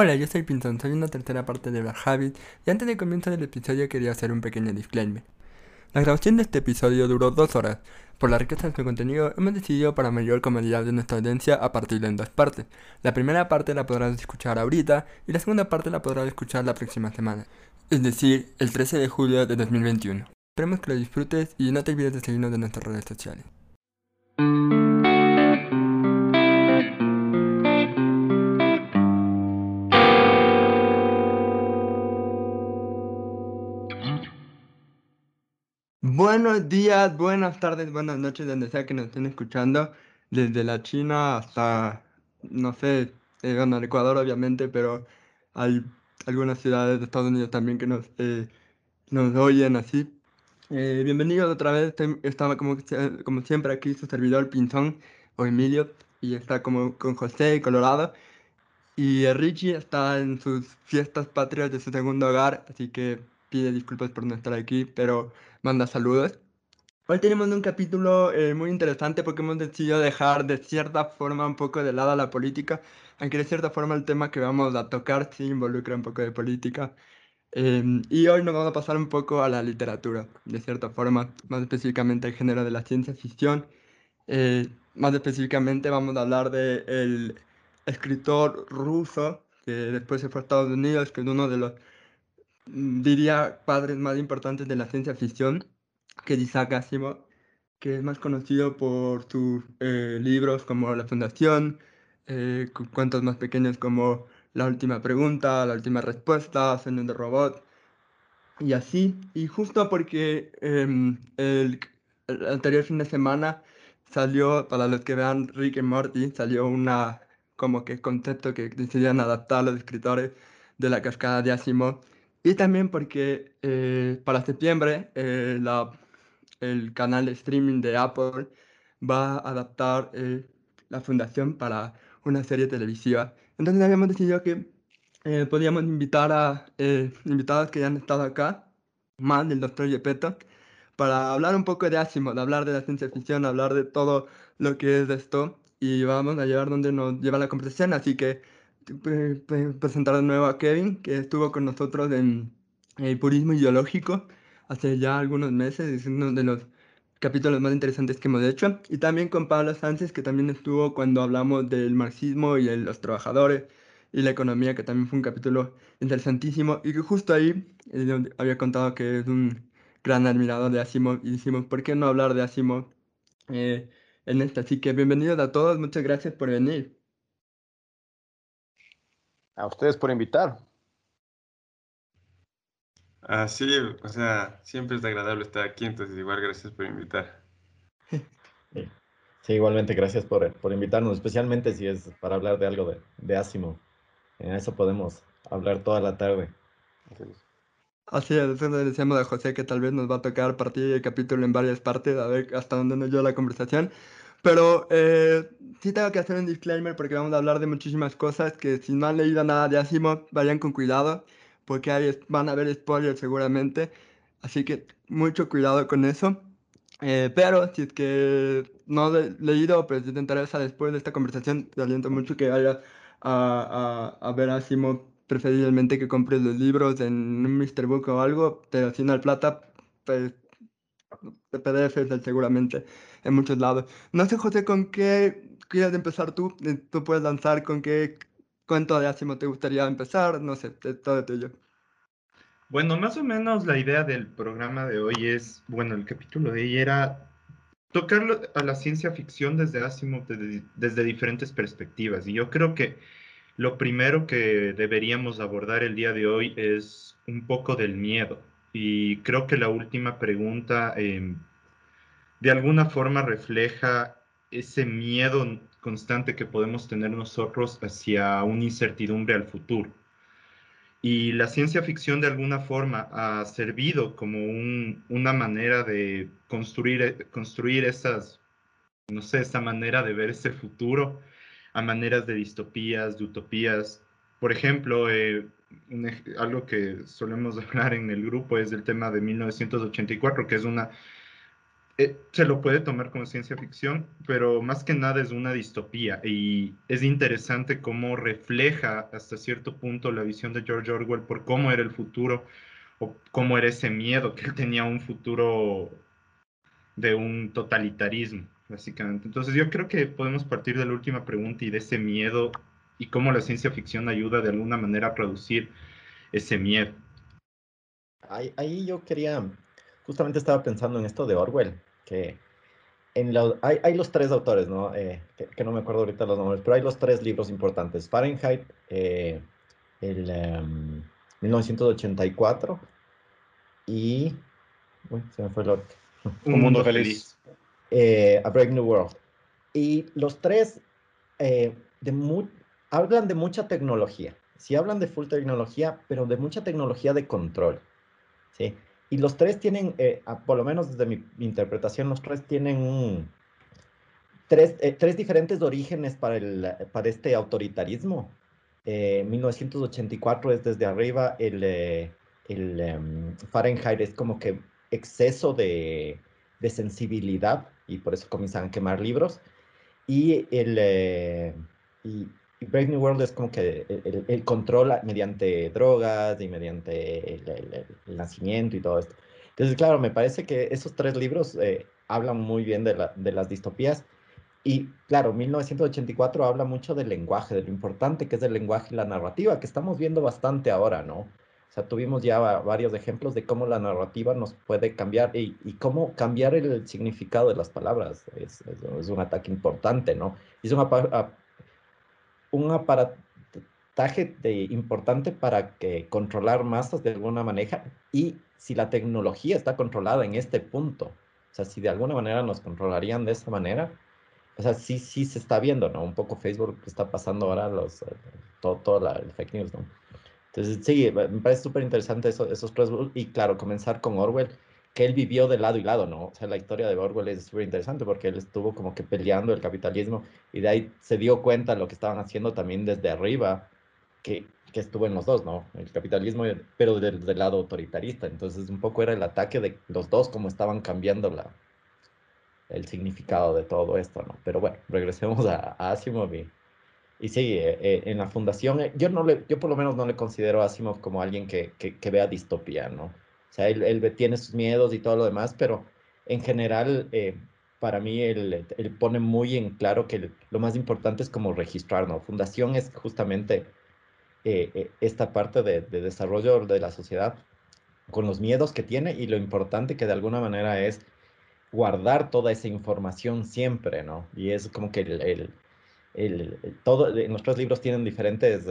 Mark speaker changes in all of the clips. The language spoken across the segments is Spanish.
Speaker 1: Hola, yo soy Pinton, soy una tercera parte de Black Habit y antes de comenzar el episodio quería hacer un pequeño disclaimer. La grabación de este episodio duró dos horas. Por la riqueza de su contenido, hemos decidido para mayor comodidad de nuestra audiencia a en dos partes. La primera parte la podrás escuchar ahorita y la segunda parte la podrás escuchar la próxima semana, es decir, el 13 de julio de 2021. Esperemos que lo disfrutes y no te olvides de seguirnos en nuestras redes sociales. Buenos días, buenas tardes, buenas noches, donde sea que nos estén escuchando, desde la China hasta, no sé, eh, bueno, Ecuador obviamente, pero hay algunas ciudades de Estados Unidos también que nos, eh, nos oyen así. Eh, bienvenidos otra vez, estaba como, como siempre aquí su servidor Pinzón o Emilio, y está como con José Colorado. Y Richie está en sus fiestas patrias de su segundo hogar, así que pide disculpas por no estar aquí, pero manda saludos. Hoy tenemos un capítulo eh, muy interesante porque hemos decidido dejar de cierta forma un poco de lado la política, aunque de cierta forma el tema que vamos a tocar sí involucra un poco de política. Em, y hoy nos vamos a pasar un poco a la literatura, de cierta forma, más específicamente al género de la ciencia ficción. Eh, más específicamente vamos a hablar del el escritor ruso que después se fue a Estados Unidos, que es uno de los diría, padres más importantes de la ciencia ficción, que es Isaac Asimov, que es más conocido por sus eh, libros como La Fundación, eh, cuentos más pequeños como La Última Pregunta, La Última Respuesta, Sueños de Robot, y así. Y justo porque em, el, el, anterior fin de semana salió, para los que vean Rick y Morty, salió una como que concepto que decidían adaptar los escritores de la cascada de Asimov y también porque eh, para septiembre eh, la, el canal de streaming de Apple va a adaptar eh, la fundación para una serie televisiva. Entonces habíamos decidido que podíamos invitar a invitados que ya han estado acá, más del doctor Yepeto, para hablar un poco de Asimov, hablar de la ciencia ficción, hablar de todo lo que es esto y vamos a llevar donde nos lleva la conversación. Así que presentar de nuevo a Kevin, que estuvo con nosotros en el purismo ideológico hace ya algunos meses, es uno de los capítulos más interesantes que hemos hecho, y también con Pablo Sánchez, que también estuvo cuando hablamos del marxismo y de los trabajadores y la economía, que también fue un capítulo interesantísimo, y que justo ahí había contado que es un gran admirador de Asimov, y decimos, ¿por qué no hablar de Asimov eh, en esta? Así que bienvenidos a todos, muchas gracias por venir.
Speaker 2: A ustedes por invitar.
Speaker 3: Ah, sí, o sea, siempre es agradable estar aquí, entonces igual gracias por invitar.
Speaker 2: Sí, igualmente gracias por, por invitarnos, especialmente si es para hablar de algo de, de Asimo. En eso podemos hablar toda la tarde.
Speaker 1: Así es, eso le decíamos a José que tal vez nos va a tocar partir el capítulo en varias partes, a ver hasta dónde nos lleva la conversación. Pero eh, sí tengo que hacer un disclaimer porque vamos a hablar de muchísimas cosas que si no han leído nada de Asimov, vayan con cuidado porque hay, van a haber spoilers seguramente. Así que mucho cuidado con eso. Eh, pero si es que no he leído, pues si te interesa después de esta conversación, te aliento mucho que vayas a, a, a ver Asimov, preferiblemente que compres los libros en un Mr. Book o algo, pero si no hay plata, pues de PDF seguramente en muchos lados. No sé, José, ¿con qué quieres empezar tú? Eh, tú puedes lanzar con qué cuento de Asimov te gustaría empezar, no sé, todo tuyo.
Speaker 4: Bueno, más o menos la idea del programa de hoy es, bueno, el capítulo de hoy era tocar a la ciencia ficción desde Asimov desde, desde diferentes perspectivas. Y yo creo que lo primero que deberíamos abordar el día de hoy es un poco del miedo. Y creo que la última pregunta eh, de alguna forma refleja ese miedo constante que podemos tener nosotros hacia una incertidumbre al futuro. Y la ciencia ficción de alguna forma ha servido como una manera de construir, construir esas, no sé, esa manera de ver ese futuro a maneras de distopías, de utopías. Por ejemplo, eh, algo que solemos hablar en el grupo es el tema de 1984, que es una eh, se lo puede tomar como ciencia ficción, pero más que nada es una distopía y es interesante cómo refleja hasta cierto punto la visión de George Orwell por cómo era el futuro o cómo era ese miedo que él tenía un futuro de un totalitarismo, básicamente. Entonces yo creo que podemos partir de la última pregunta y de ese miedo y cómo la ciencia ficción ayuda de alguna manera a producir ese miedo.
Speaker 2: Ahí, ahí yo quería, justamente estaba pensando en esto de Orwell, que en hay, hay, los tres autores, ¿no? Eh, que, no me acuerdo ahorita los nombres, pero hay los tres libros importantes. Fahrenheit, eh, el 1984 em, y... Uy, se me fue el otro.
Speaker 4: Un, mundo, feliz.
Speaker 2: Eh, a Brave New World. Y los tres de hablan de mucha tecnología. Sí hablan de full tecnología, pero de mucha tecnología de control. ¿sí? Y los tres tienen, eh, por lo menos desde mi, interpretación, los tres tienen tres, eh, tres, diferentes orígenes para, el, para este autoritarismo. 1984 eh, es desde arriba, el, el em, Fahrenheit es como que exceso de, de, sensibilidad y por eso comienzan a quemar libros. Y el, y, Brave New World es como que el, el control mediante drogas y mediante el, nacimiento y todo esto. Entonces, claro, me parece que esos tres libros eh, hablan muy bien de, la, de, las distopías. Y claro, 1984 habla mucho del lenguaje, de lo importante que es el lenguaje y la narrativa, que estamos viendo bastante ahora, ¿no? O sea, tuvimos ya varios ejemplos de cómo la narrativa nos puede cambiar y, y cómo cambiar el significado de las palabras. Es, es, un ataque importante, ¿no? Es un un aparataje de, importante para que controlar masas de alguna manera y si la tecnología está controlada en este punto, o sea, si de alguna manera nos controlarían de esa manera, o sea, sí, sí se está viendo, ¿no? Un poco Facebook que está pasando ahora, los, eh, todo, todo el fake news, ¿no? Entonces, sí, me parece súper interesante eso, esos tres, y claro, comenzar con Orwell, que él vivió de lado y lado, ¿no? O sea, la historia de Orwell es súper interesante porque él estuvo como que peleando el capitalismo y de ahí se dio cuenta de lo que estaban haciendo también desde arriba, que, que estuvo en los dos, ¿no? El capitalismo, pero del, del, lado autoritarista. Entonces, un poco era el ataque de los dos, cómo estaban cambiando la, el significado de todo esto, ¿no? Pero bueno, regresemos a, Asimov y, y sí, eh, eh, en la fundación, eh, yo, no le, yo por lo menos no le considero a Asimov como alguien que, que, que vea distopía, ¿no? Sea, él, tiene sus miedos y todo lo demás, pero en general, eh, para mí, él, pone muy en claro que lo más importante es como registrar, ¿no? Fundación es justamente eh, eh, esta parte de, desarrollo de la sociedad con los miedos que tiene y lo importante que de alguna manera es guardar toda esa información siempre, ¿no? Y es como que el, el, todo, nuestros libros tienen diferentes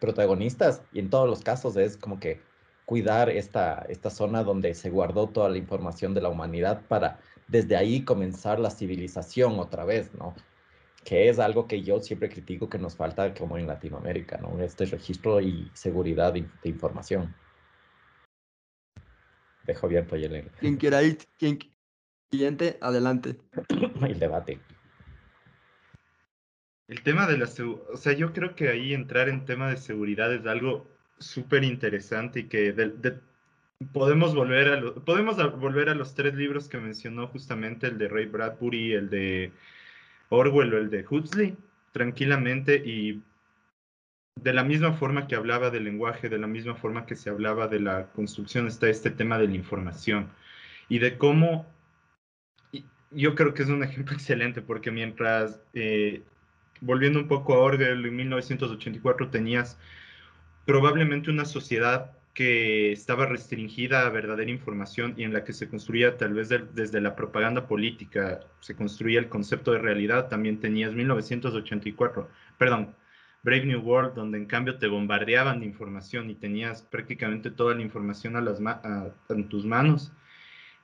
Speaker 2: protagonistas y en todos los casos es como que cuidar esta, esta zona donde se guardó toda la información de la humanidad para desde ahí comenzar la civilización otra vez, ¿no? Que es algo que yo siempre critico que nos falta como en Latinoamérica, ¿no? Este registro y seguridad de, información. Dejo abierto, Yelena.
Speaker 1: Quien quiera ir, quien siguiente, adelante.
Speaker 2: El debate.
Speaker 4: El tema de la seguridad, o sea, yo creo que ahí entrar en tema de seguridad es algo súper interesante y que podemos, volver a podemos volver a los tres libros que mencionó justamente, el de Ray Bradbury, el de Orwell o el de Huxley, tranquilamente y de la misma forma que hablaba del lenguaje, de la misma forma que se hablaba de la construcción, está este tema de la información y de cómo, yo creo que es un ejemplo excelente porque mientras, eh, volviendo un poco a Orwell, en 1984 tenías probablemente una sociedad que estaba restringida a verdadera información y en la que se construía tal vez desde la propaganda política, se construía el concepto de realidad, también tenías 1984, perdón, Brave New World, donde en cambio te bombardeaban de información y tenías prácticamente toda la información en tus manos.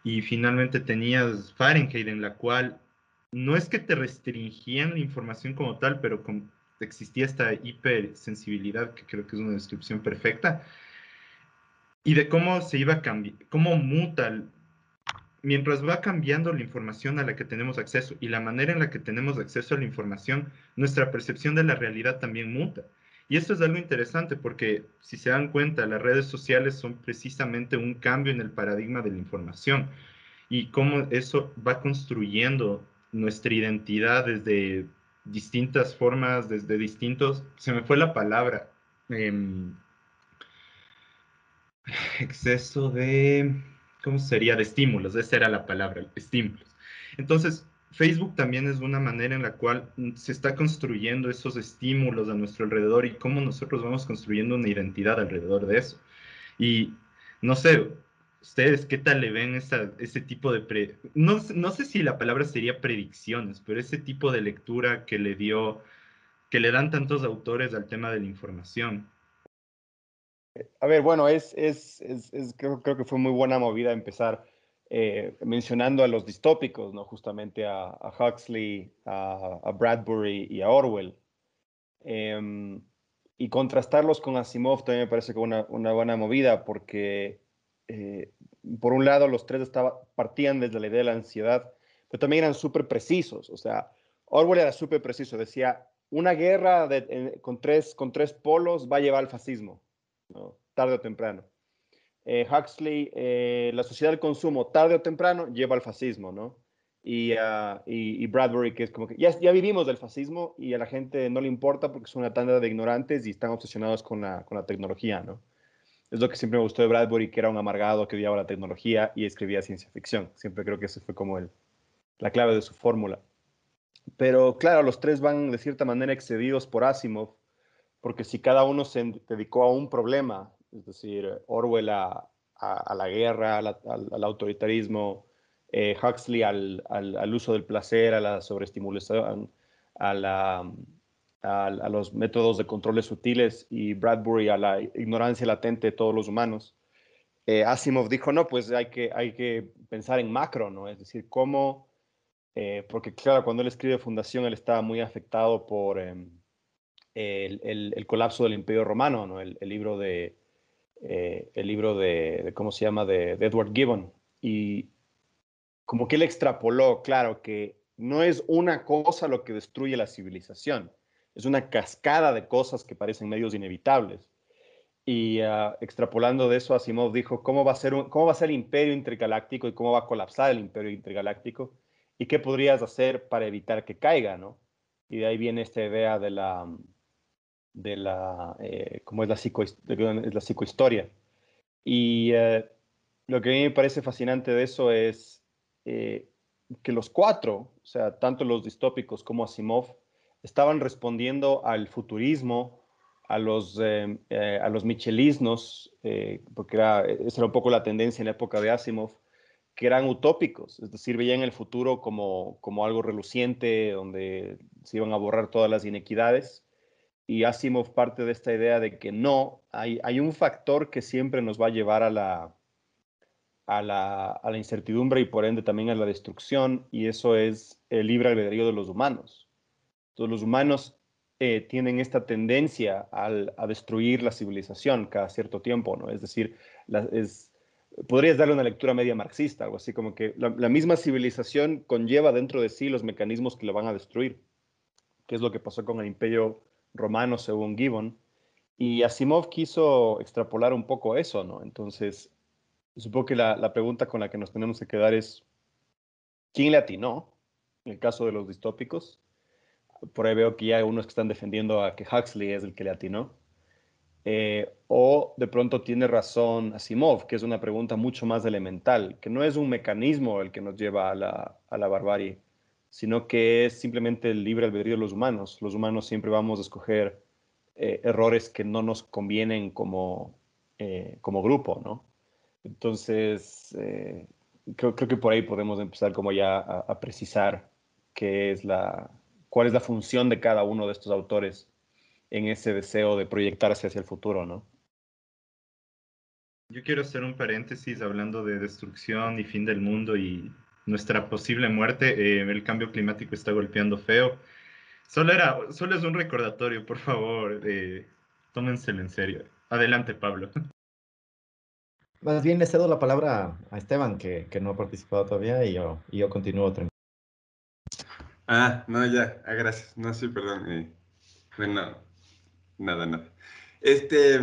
Speaker 4: Y finalmente tenías Fahrenheit, en la cual no es que te restringían la información como tal, pero con, existía esta hipersensibilidad, que creo que es una descripción perfecta, y de cómo se iba a cambiar, cómo muta, mientras va cambiando la información a la que tenemos acceso y la manera en la que tenemos acceso a la información, nuestra percepción de la realidad también muta. Y esto es algo interesante porque, si se dan cuenta, las redes sociales son precisamente un cambio en el paradigma de la información. y cómo eso va construyendo nuestra identidad desde distintas formas, desde distintos, se me fue la palabra, em, exceso de, ¿cómo sería? De estímulos, esa era la palabra, estímulos. Entonces, Facebook también es una manera en la cual se está construyendo esos estímulos a nuestro alrededor y cómo nosotros vamos construyendo una identidad alrededor de eso. Y no sé, ustedes qué tal le ven esa, ese tipo de... no, no sé si la palabra sería predicciones, pero ese tipo de lectura que le dio, que le dan tantos autores al tema de la información.
Speaker 5: A ver, bueno, es, es, es, creo, creo, que fue muy buena movida empezar eh, mencionando a los distópicos, ¿no? Justamente a, Huxley, a, Bradbury y a Orwell. Em, y contrastarlos con Asimov también me parece que una, una buena movida porque, eh, por un lado, los tres estaba, partían desde la idea de la ansiedad, pero también eran súper precisos. O sea, Orwell era súper preciso, decía, una guerra con, tres, con tres polos va a llevar al fascismo, ¿no? tarde o temprano. Eh, Huxley, eh, la sociedad del consumo, tarde o temprano, lleva al fascismo, ¿no? Ah, y, y, Bradbury, que es como que ya, ya, vivimos del fascismo y a la gente no le importa porque son una tanda de ignorantes y están obsesionados con la, con la tecnología, ¿no? Es lo que siempre me gustó de Bradbury, que era un amargado que odiaba la tecnología y escribía ciencia ficción. Siempre creo que ese fue como el, la clave de su fórmula. Pero claro, los tres van de cierta manera excedidos por Asimov, porque si cada uno se dedicó a un problema es decir, Orwell a, la guerra, al, autoritarismo, eh, Huxley al, uso del placer, a la sobreestimulación, a, a, los métodos de controles sutiles y Bradbury a la ignorancia latente de todos los humanos. Eh, Asimov dijo, no, pues hay que, hay que pensar en macro, ¿no? Es decir, cómo, eh, porque claro, cuando él escribe Fundación, él estaba muy afectado por em, el, colapso del Imperio Romano, ¿no? el libro de eh, el libro de, ¿cómo se llama?, de, Edward Gibbon. Y como que él extrapoló, claro, que no es una cosa lo que destruye la civilización, es una cascada de cosas que parecen medios inevitables. Y ah, extrapolando de eso, Asimov dijo, ¿cómo va, a ser ¿cómo va a ser el imperio intergaláctico y cómo va a colapsar el imperio intergaláctico? ¿Y qué podrías hacer para evitar que caiga, no? Y de ahí viene esta idea de la, de la, eh, como es la, psico, es la psicohistoria. Y eh, lo que a mí me parece fascinante de eso es eh, que los cuatro, o sea, tanto los distópicos como Asimov, estaban respondiendo al futurismo, a los, a los michelismos, porque era, esa era un poco la tendencia en la época de Asimov, que eran utópicos, es decir, veían el futuro como, como algo reluciente, donde se iban a borrar todas las inequidades y Asimov parte de esta idea de que no, hay, hay un factor que siempre nos va a llevar a la, a la, a la, incertidumbre y por ende también a la destrucción, y eso es el libre albedrío de los humanos. Entonces, los humanos eh, tienen esta tendencia al, a destruir la civilización cada cierto tiempo, ¿no? Es decir, podrías darle una lectura media marxista, algo así como que la, la misma civilización conlleva dentro de sí los mecanismos que la van a destruir, que es lo que pasó con el imperio romano según Gibbon. Y Asimov quiso extrapolar un poco eso, ¿no? Entonces, supongo que la, pregunta con la que nos tenemos que quedar es, ¿quién le atinó? En el caso de los distópicos. Por ahí veo que ya hay unos que están defendiendo a que Huxley es el que le atinó. Eh, o de pronto tiene razón Asimov, que es una pregunta mucho más elemental, que no es un mecanismo el que nos lleva a la, a la barbarie, sino que es simplemente el libre albedrío de los humanos. Los humanos siempre vamos a escoger eh, errores que no nos convienen como, eh, como grupo, ¿no? Entonces, eh, creo, creo, que por ahí podemos empezar como ya a, precisar qué es la, cuál es la función de cada uno de estos autores en ese deseo de proyectarse hacia el futuro, ¿no?
Speaker 4: Yo quiero hacer un paréntesis hablando de destrucción y fin del mundo y nuestra posible muerte. Eh, el cambio climático está golpeando feo. Solo, era, solo es un recordatorio, por favor, eh, tómenselo en serio. Adelante, Pablo.
Speaker 2: Más bien le cedo la palabra a Esteban, que, que no ha participado todavía, y yo, y yo continúo.
Speaker 3: Ah, no, ya, ah, gracias. No, sí, perdón. Eh, bueno, nada, nada. Este,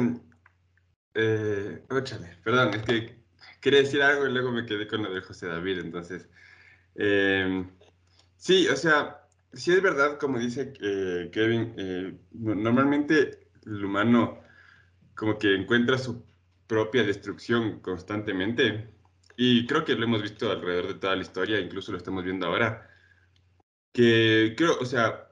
Speaker 3: eh, óchale, perdón, es que quería decir algo y luego me quedé con lo de José David, entonces... Eh, sí, o sea, sí es verdad, como dice eh, Kevin, eh, normalmente el humano como que encuentra su propia destrucción constantemente y creo que lo hemos visto alrededor de toda la historia, incluso lo estamos viendo ahora, que creo, o sea,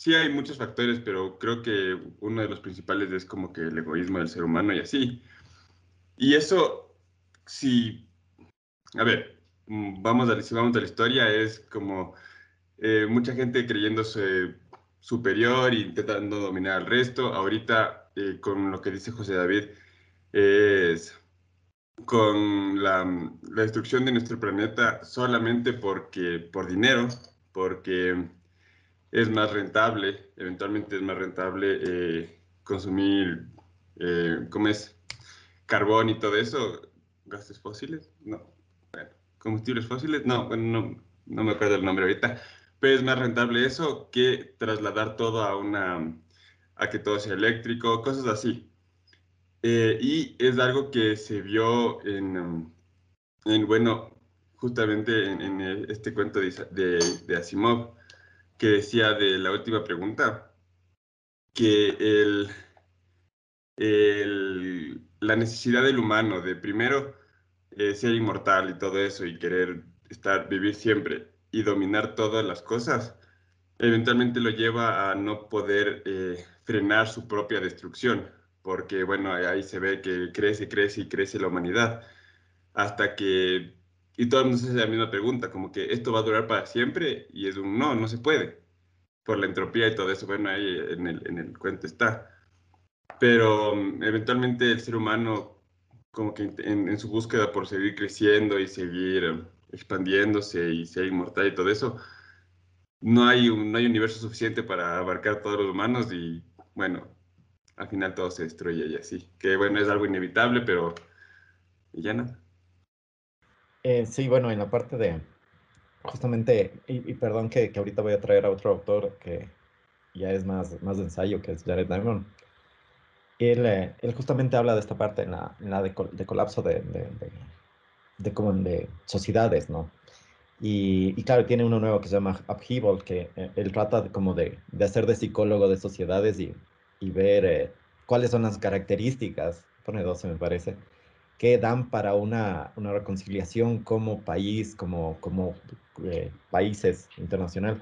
Speaker 3: sí hay muchos factores, pero creo que uno de los principales es como que el egoísmo del ser humano y así. Y eso, si, a ver, mm, vamos a, si vamos a la historia, es como eh, mucha gente creyéndose superior e intentando dominar al resto. Ahorita, eh, con lo que dice José David, es con la, la, destrucción de nuestro planeta solamente porque, por dinero, porque es más rentable, eventualmente es más rentable eh, consumir, eh, ¿cómo es? Carbón y todo eso, gases fósiles, no, bueno, combustibles fósiles, no, bueno, no, no me acuerdo el nombre ahorita, pero es más rentable eso que trasladar todo a una, a que todo sea eléctrico, cosas así. Eh, y es algo que se vio en, en bueno, justamente en, este cuento de, Asimov, que decía de la última pregunta, que el, el, la necesidad del humano de primero eh, ser inmortal y todo eso y querer estar, vivir siempre y dominar todas las cosas, eventualmente lo lleva a no poder eh, frenar su propia destrucción porque bueno, ahí se ve que crece, crece y crece la humanidad, hasta que, y todo el mundo se hace la misma pregunta, como que esto va a durar para siempre, y es un no, no se puede, por la entropía y todo eso, bueno, ahí en el, en el cuento está. Pero mm, eventualmente el ser humano, como que en, en, su búsqueda por seguir creciendo y seguir expandiéndose y ser inmortal y todo eso, no hay un, no hay universo suficiente para abarcar todos los humanos y bueno, al final todo se destruye y así. Que bueno, es algo inevitable, pero ya no.
Speaker 2: Eh, sí, bueno, en la parte de, justamente, y, perdón que, que, ahorita voy a traer a otro autor que ya es más, más de ensayo, que es Jared Diamond. Él, eh, él justamente habla de esta parte en la, en la de, colapso de, de, de, como de sociedades, ¿no? Y, y, claro, tiene uno nuevo que se llama Upheaval, que eh, él trata como de, de hacer de psicólogo de sociedades y y ver eh, cuáles son las características, pone 12 me parece, que dan para una, una reconciliación como país, como, como eh, países internacional,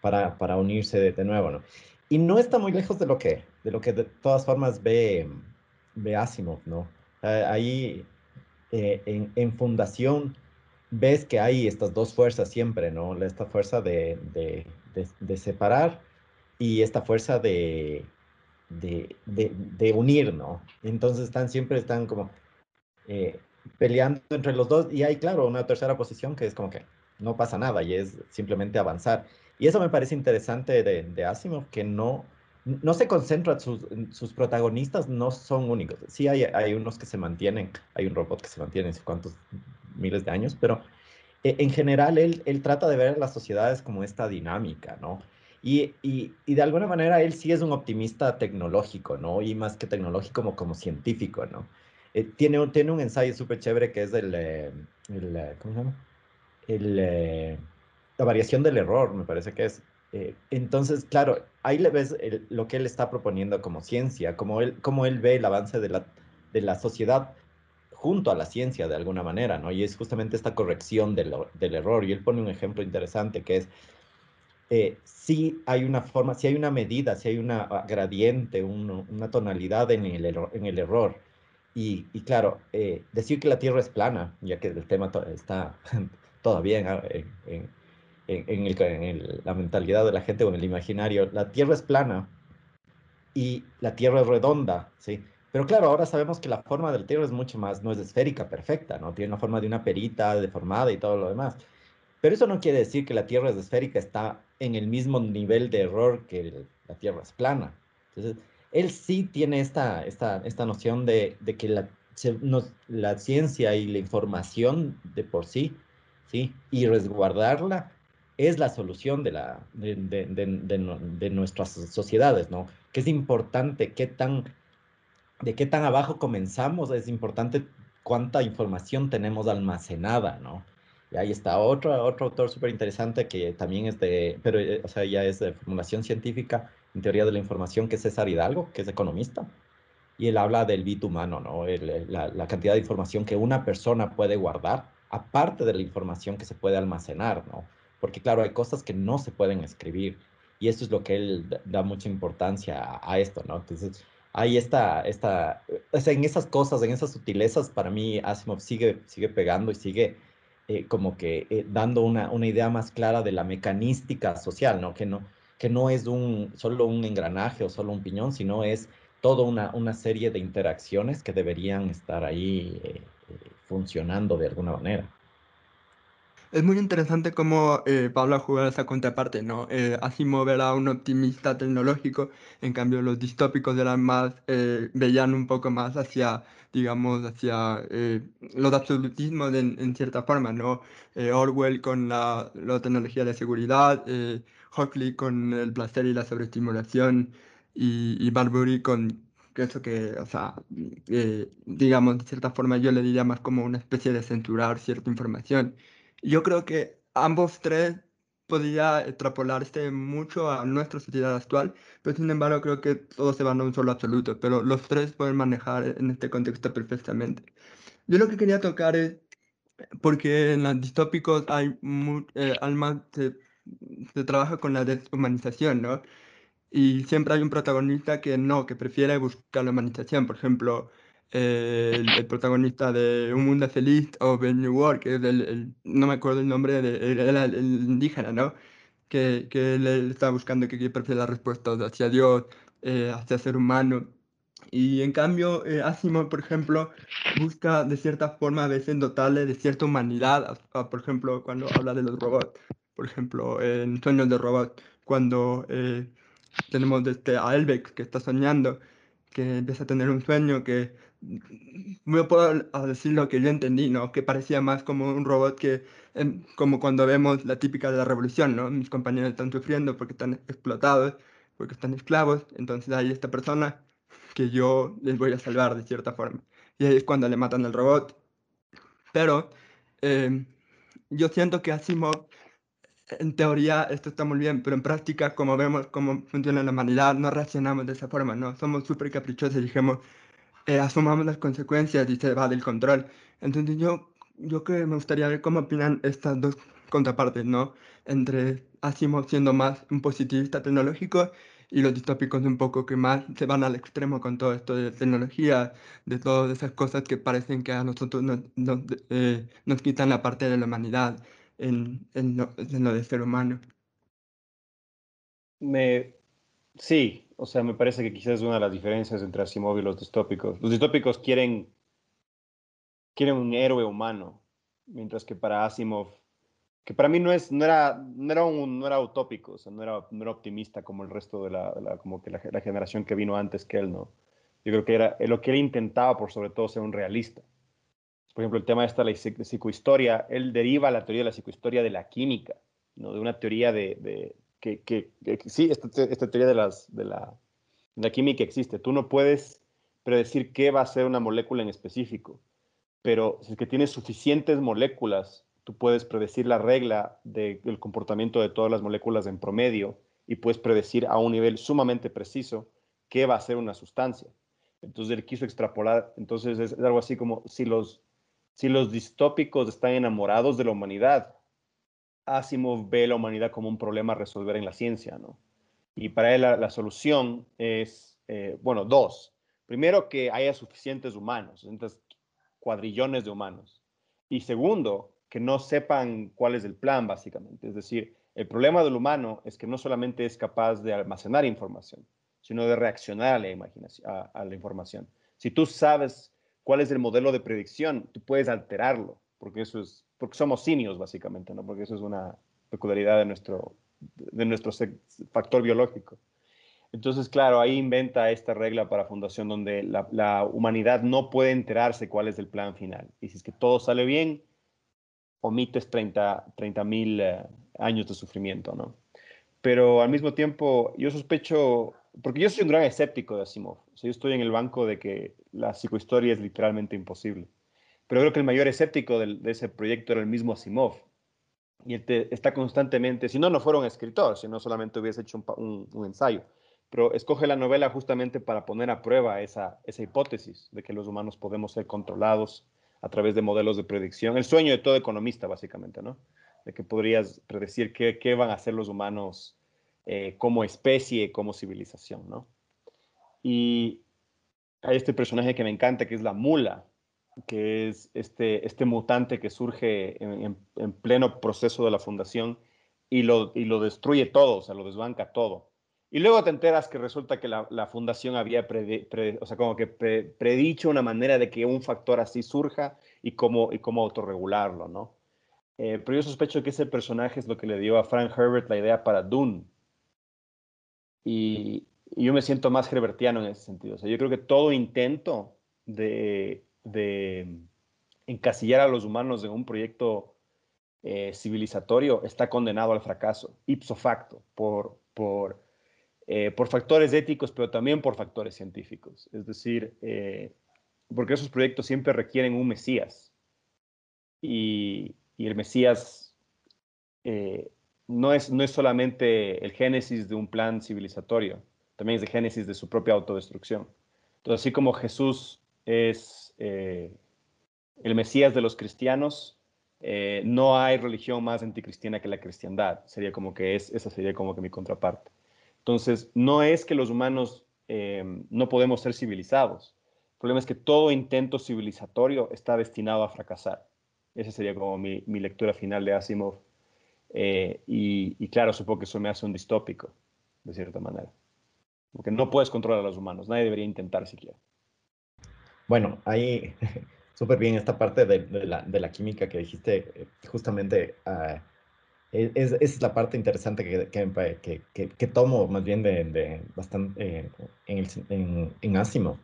Speaker 2: para, para unirse de, de, nuevo, ¿no? Y no está muy lejos de lo que, de, lo que de todas formas ve, ve Asimov, ¿no? ahí eh, en, en, Fundación ves que hay estas dos fuerzas siempre, ¿no? Esta fuerza de, de, de separar y esta fuerza de, de, de, unir, ¿no? Entonces están siempre, están como eh, peleando entre los dos y hay, claro, una tercera posición que es como que no pasa nada y es simplemente avanzar. Y eso me parece interesante de, Asimov, que no, no se concentra, sus, sus protagonistas no son únicos. Sí hay, hay unos que se mantienen, hay un robot que se mantiene en cuántos miles de años, pero eh, en general él, él trata de ver las sociedades como esta dinámica, ¿no? Y, y, y, de alguna manera él sí es un optimista tecnológico, ¿no? Y más que tecnológico, como, como científico, ¿no? Eh, tiene, un, tiene un ensayo súper chévere que es el, eh, el, eh, ¿cómo se llama? El, la variación del error, me parece que es. entonces, claro, ahí le ves el, lo que él está proponiendo como ciencia, como él, como él ve el avance de la, de la sociedad junto a la ciencia de alguna manera, ¿no? Y es justamente esta corrección del, del error. Y él pone un ejemplo interesante que es eh, si hay una forma, si hay una medida, si hay una ah, gradiente, una tonalidad en el, en el error. Y, y claro, eh, decir que la Tierra es plana, ya que el tema está todavía en, en, en, el, en la mentalidad de la gente o en el imaginario, la Tierra es plana y la Tierra es redonda, ¿sí? Pero claro, ahora sabemos que la forma de la Tierra es mucho más, no es esférica perfecta, ¿no? Tiene la forma de una perita deformada y todo lo demás. Pero eso no quiere decir que la Tierra es esférica, está en el mismo nivel de error que la Tierra es plana. Entonces, él sí tiene esta, esta, esta noción de, de que la, ciencia y la información de por sí, ¿sí? y resguardarla es la solución de, la, de, de, de, nuestras sociedades, ¿no? Que es importante, qué tan, de qué tan abajo comenzamos, es importante cuánta información tenemos almacenada, ¿no? Y ahí está otro, otro autor súper interesante que también es de, pero eh, o sea, ya es de formulación científica en teoría de la información, que es César Hidalgo, que es economista. Y él habla del bit humano, ¿no? la, la, cantidad de información que una persona puede guardar, aparte de la información que se puede almacenar, ¿no? Porque claro, hay cosas que no se pueden escribir. Y eso es lo que él da mucha importancia a, a esto, ¿no? Entonces, ahí está, sea, en esas cosas, en esas sutilezas, para mí Asimov sigue, sigue pegando y sigue eh, como que eh, dando una, una, idea más clara de la mecanística social, ¿no? Que no, que no es un, solo un engranaje o solo un piñón, sino es toda una, una serie de interacciones que deberían estar ahí eh, funcionando de alguna manera.
Speaker 1: Es muy interesante cómo eh, Pablo ha jugado esa contraparte, ¿no? Eh, Asimov era un optimista tecnológico, en cambio los distópicos eran más, eh, veían un poco más hacia, digamos, hacia eh, los absolutismos en, en, cierta forma, ¿no? Orwell con la, la, tecnología de seguridad, Huxley con el placer y la sobreestimulación, y, y Barbury con eso que, o sea, digamos, de cierta forma yo le diría más como una especie de censurar cierta información. Yo creo que ambos tres podría extrapolarse mucho a nuestra sociedad actual, pero sin embargo creo que todos se van a un solo absoluto, pero los tres pueden manejar en este contexto perfectamente. Yo lo que quería tocar es, porque en los distópicos hay, eh, se, se, trabaja con la deshumanización, ¿no? Y siempre hay un protagonista que no, que prefiere buscar la humanización, por ejemplo, el, protagonista de Un Mundo Feliz o Ben New World, que es el, no me acuerdo el nombre, era el, indígena, ¿no? Que, que él, está buscando que prefiere la respuesta hacia Dios, eh, hacia ser humano. Y en cambio, eh, Asimov, por ejemplo, busca de cierta forma a veces dotarle de cierta humanidad, por ejemplo, cuando habla de los robots, por ejemplo, en Sueños de Robot, cuando eh, tenemos este, a Elbeck que está soñando, que empieza a tener un sueño que me puedo decir lo que yo entendí, ¿no? Que parecía más como un robot que, em, como cuando vemos la típica de la revolución, ¿no? Mis compañeros están sufriendo porque están explotados, porque están esclavos, entonces hay esta persona que yo les voy a salvar de cierta forma. Y ahí es cuando le matan al robot. Pero em, yo siento que Asimov, en teoría esto está muy bien, pero en práctica, como vemos cómo funciona la humanidad, no reaccionamos de esa forma, ¿no? Somos súper caprichosos y dijimos, eh, asumamos las consecuencias y se va del control. Entonces yo, yo que me gustaría ver cómo opinan estas dos contrapartes, ¿no? Entre Asimov siendo más un positivista tecnológico y los distópicos un poco que más se van al extremo con todo esto de tecnología, de todas esas cosas que parecen que a nosotros nos, nos, eh, nos quitan la parte de la humanidad en, en, lo, en lo de ser humano.
Speaker 5: Me, Sí, o sea, me parece que quizás es una de las diferencias entre Asimov y los distópicos. Los distópicos quieren, quieren un héroe humano, mientras que para Asimov, que para mí no, es, no, era, no, era, no era utópico, o sea, no era, no era optimista como el resto de la, como que la, generación que vino antes que él, ¿no? Yo creo que era lo que él intentaba, por sobre todo, ser un realista. Por ejemplo, el tema de esta la psicohistoria, él deriva la teoría de la psicohistoria de la química, ¿no? de una teoría de, que, sí, esta, teoría de, las, de, la, la química existe. Tú no puedes predecir qué va a ser una molécula en específico, pero si es que tienes suficientes moléculas, tú puedes predecir la regla del comportamiento de todas las moléculas en promedio y puedes predecir a un nivel sumamente preciso qué va a ser una sustancia. Entonces él quiso extrapolar, entonces es, algo así como si los, si los distópicos están enamorados de la humanidad, Asimov ve la humanidad como un problema a resolver en la ciencia, ¿no? Y para él la, solución es, eh, bueno, dos. Primero, que haya suficientes humanos, entonces cuadrillones de humanos. Y segundo, que no sepan cuál es el plan, básicamente. Es decir, el problema del humano es que no solamente es capaz de almacenar información, sino de reaccionar a la, a la información. Si tú sabes cuál es el modelo de predicción, tú puedes alterarlo, porque eso es porque somos simios básicamente, ¿no? Porque eso es una peculiaridad de nuestro, de nuestro factor biológico. Entonces, claro, ahí inventa esta regla para Fundación donde la, humanidad no puede enterarse cuál es el plan final. Y si es que todo sale bien, omites 30 mil eh, años de sufrimiento, ¿no? Pero al mismo tiempo, yo sospecho, porque yo soy un gran escéptico de Asimov. O yo estoy en el banco de que la psicohistoria es literalmente imposible. pero creo que el mayor escéptico de ese proyecto era el mismo Asimov. Y él está constantemente, si no, no fuera un escritor, si no solamente hubiese hecho un, ensayo, pero escoge la novela justamente para poner a prueba esa hipótesis de que los humanos podemos ser controlados a través de modelos de predicción. El sueño de todo economista, básicamente, ¿no? De que podrías predecir qué, qué van a hacer los humanos eh, como especie, como civilización, ¿no? Y hay este personaje que me encanta, que es la mula, que es este, este mutante que surge en, pleno proceso de la fundación y lo, y lo destruye todo, o sea, lo desbanca todo. Y luego te enteras que resulta que la, la fundación había, o sea, como que predicho una manera de que un factor así surja y cómo, y cómo autorregularlo, ¿no? Eh, pero yo sospecho que ese personaje es lo que le dio a Frank Herbert la idea para Dune. Y, y yo me siento más herbertiano en ese sentido. O sea, yo creo que todo intento de, de encasillar a los humanos en un proyecto eh, civilizatorio está condenado al fracaso, ipso facto, por, por, eh, por factores éticos, pero también por factores científicos. Es decir, eh, porque esos proyectos siempre requieren un Mesías. Y, y el Mesías no, es, no es solamente el génesis de un plan civilizatorio, también es el génesis de su propia autodestrucción. Entonces, así como Jesús es eh, el Mesías de los cristianos, eh, no hay religión más anticristiana que la cristiandad. Sería como que es, esa sería como que mi contraparte. Entonces, no es que los humanos eh, no podemos ser civilizados. El problema es que todo intento civilizatorio está destinado a fracasar. Esa sería como mi, lectura final de Asimov. y, y, claro, supongo que eso me hace un distópico, de cierta manera. Porque no puedes controlar a los humanos. Nadie debería intentar siquiera.
Speaker 2: Bueno, ahí súper bien esta parte de, la, de, la, química que dijiste, eh, justamente uh, es, es, la parte interesante que, que, que, que tomo más bien de, bastante eh, en, en Asimov.